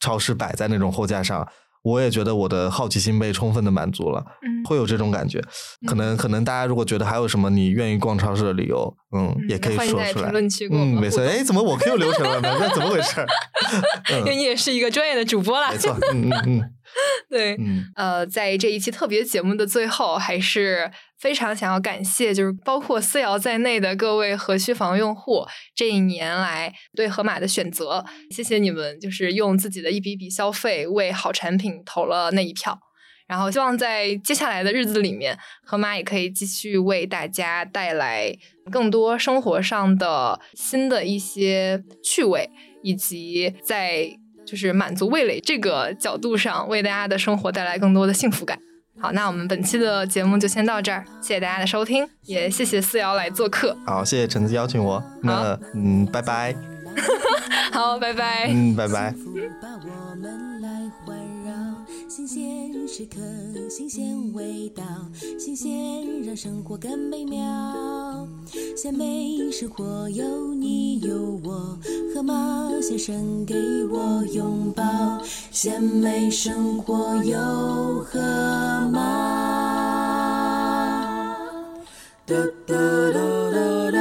超市摆在那种货架上。我也觉得我的好奇心被充分的满足了，嗯会有这种感觉。可能可能大家如果觉得还有什么你愿意逛超市的理由，嗯，嗯也可以说出来。评论区嗯，没错。哎，怎么我 Q 流程了呢？那怎么回事？<laughs> 因为你也是一个专业的主播啦没。错，嗯嗯嗯对，嗯，呃，在这一期特别节目的最后，还是非常想要感谢，就是包括思瑶在内的各位和区房用户这一年来对盒马的选择，谢谢你们，就是用自己的一笔笔消费为好产品投了那一票。然后希望在接下来的日子里面，盒马也可以继续为大家带来更多生活上的新的一些趣味，以及在就是满足味蕾这个角度上，为大家的生活带来更多的幸福感。好，那我们本期的节目就先到这儿，谢谢大家的收听，也谢谢思瑶来做客。好，谢谢橙子邀请我。那嗯，拜拜，<laughs> 好，拜拜。嗯，拜拜。新鲜时刻，新鲜味道，新鲜让生活更美妙。鲜美生活有你有我，河马先生给我拥抱。鲜美生活有河马。哒哒哒。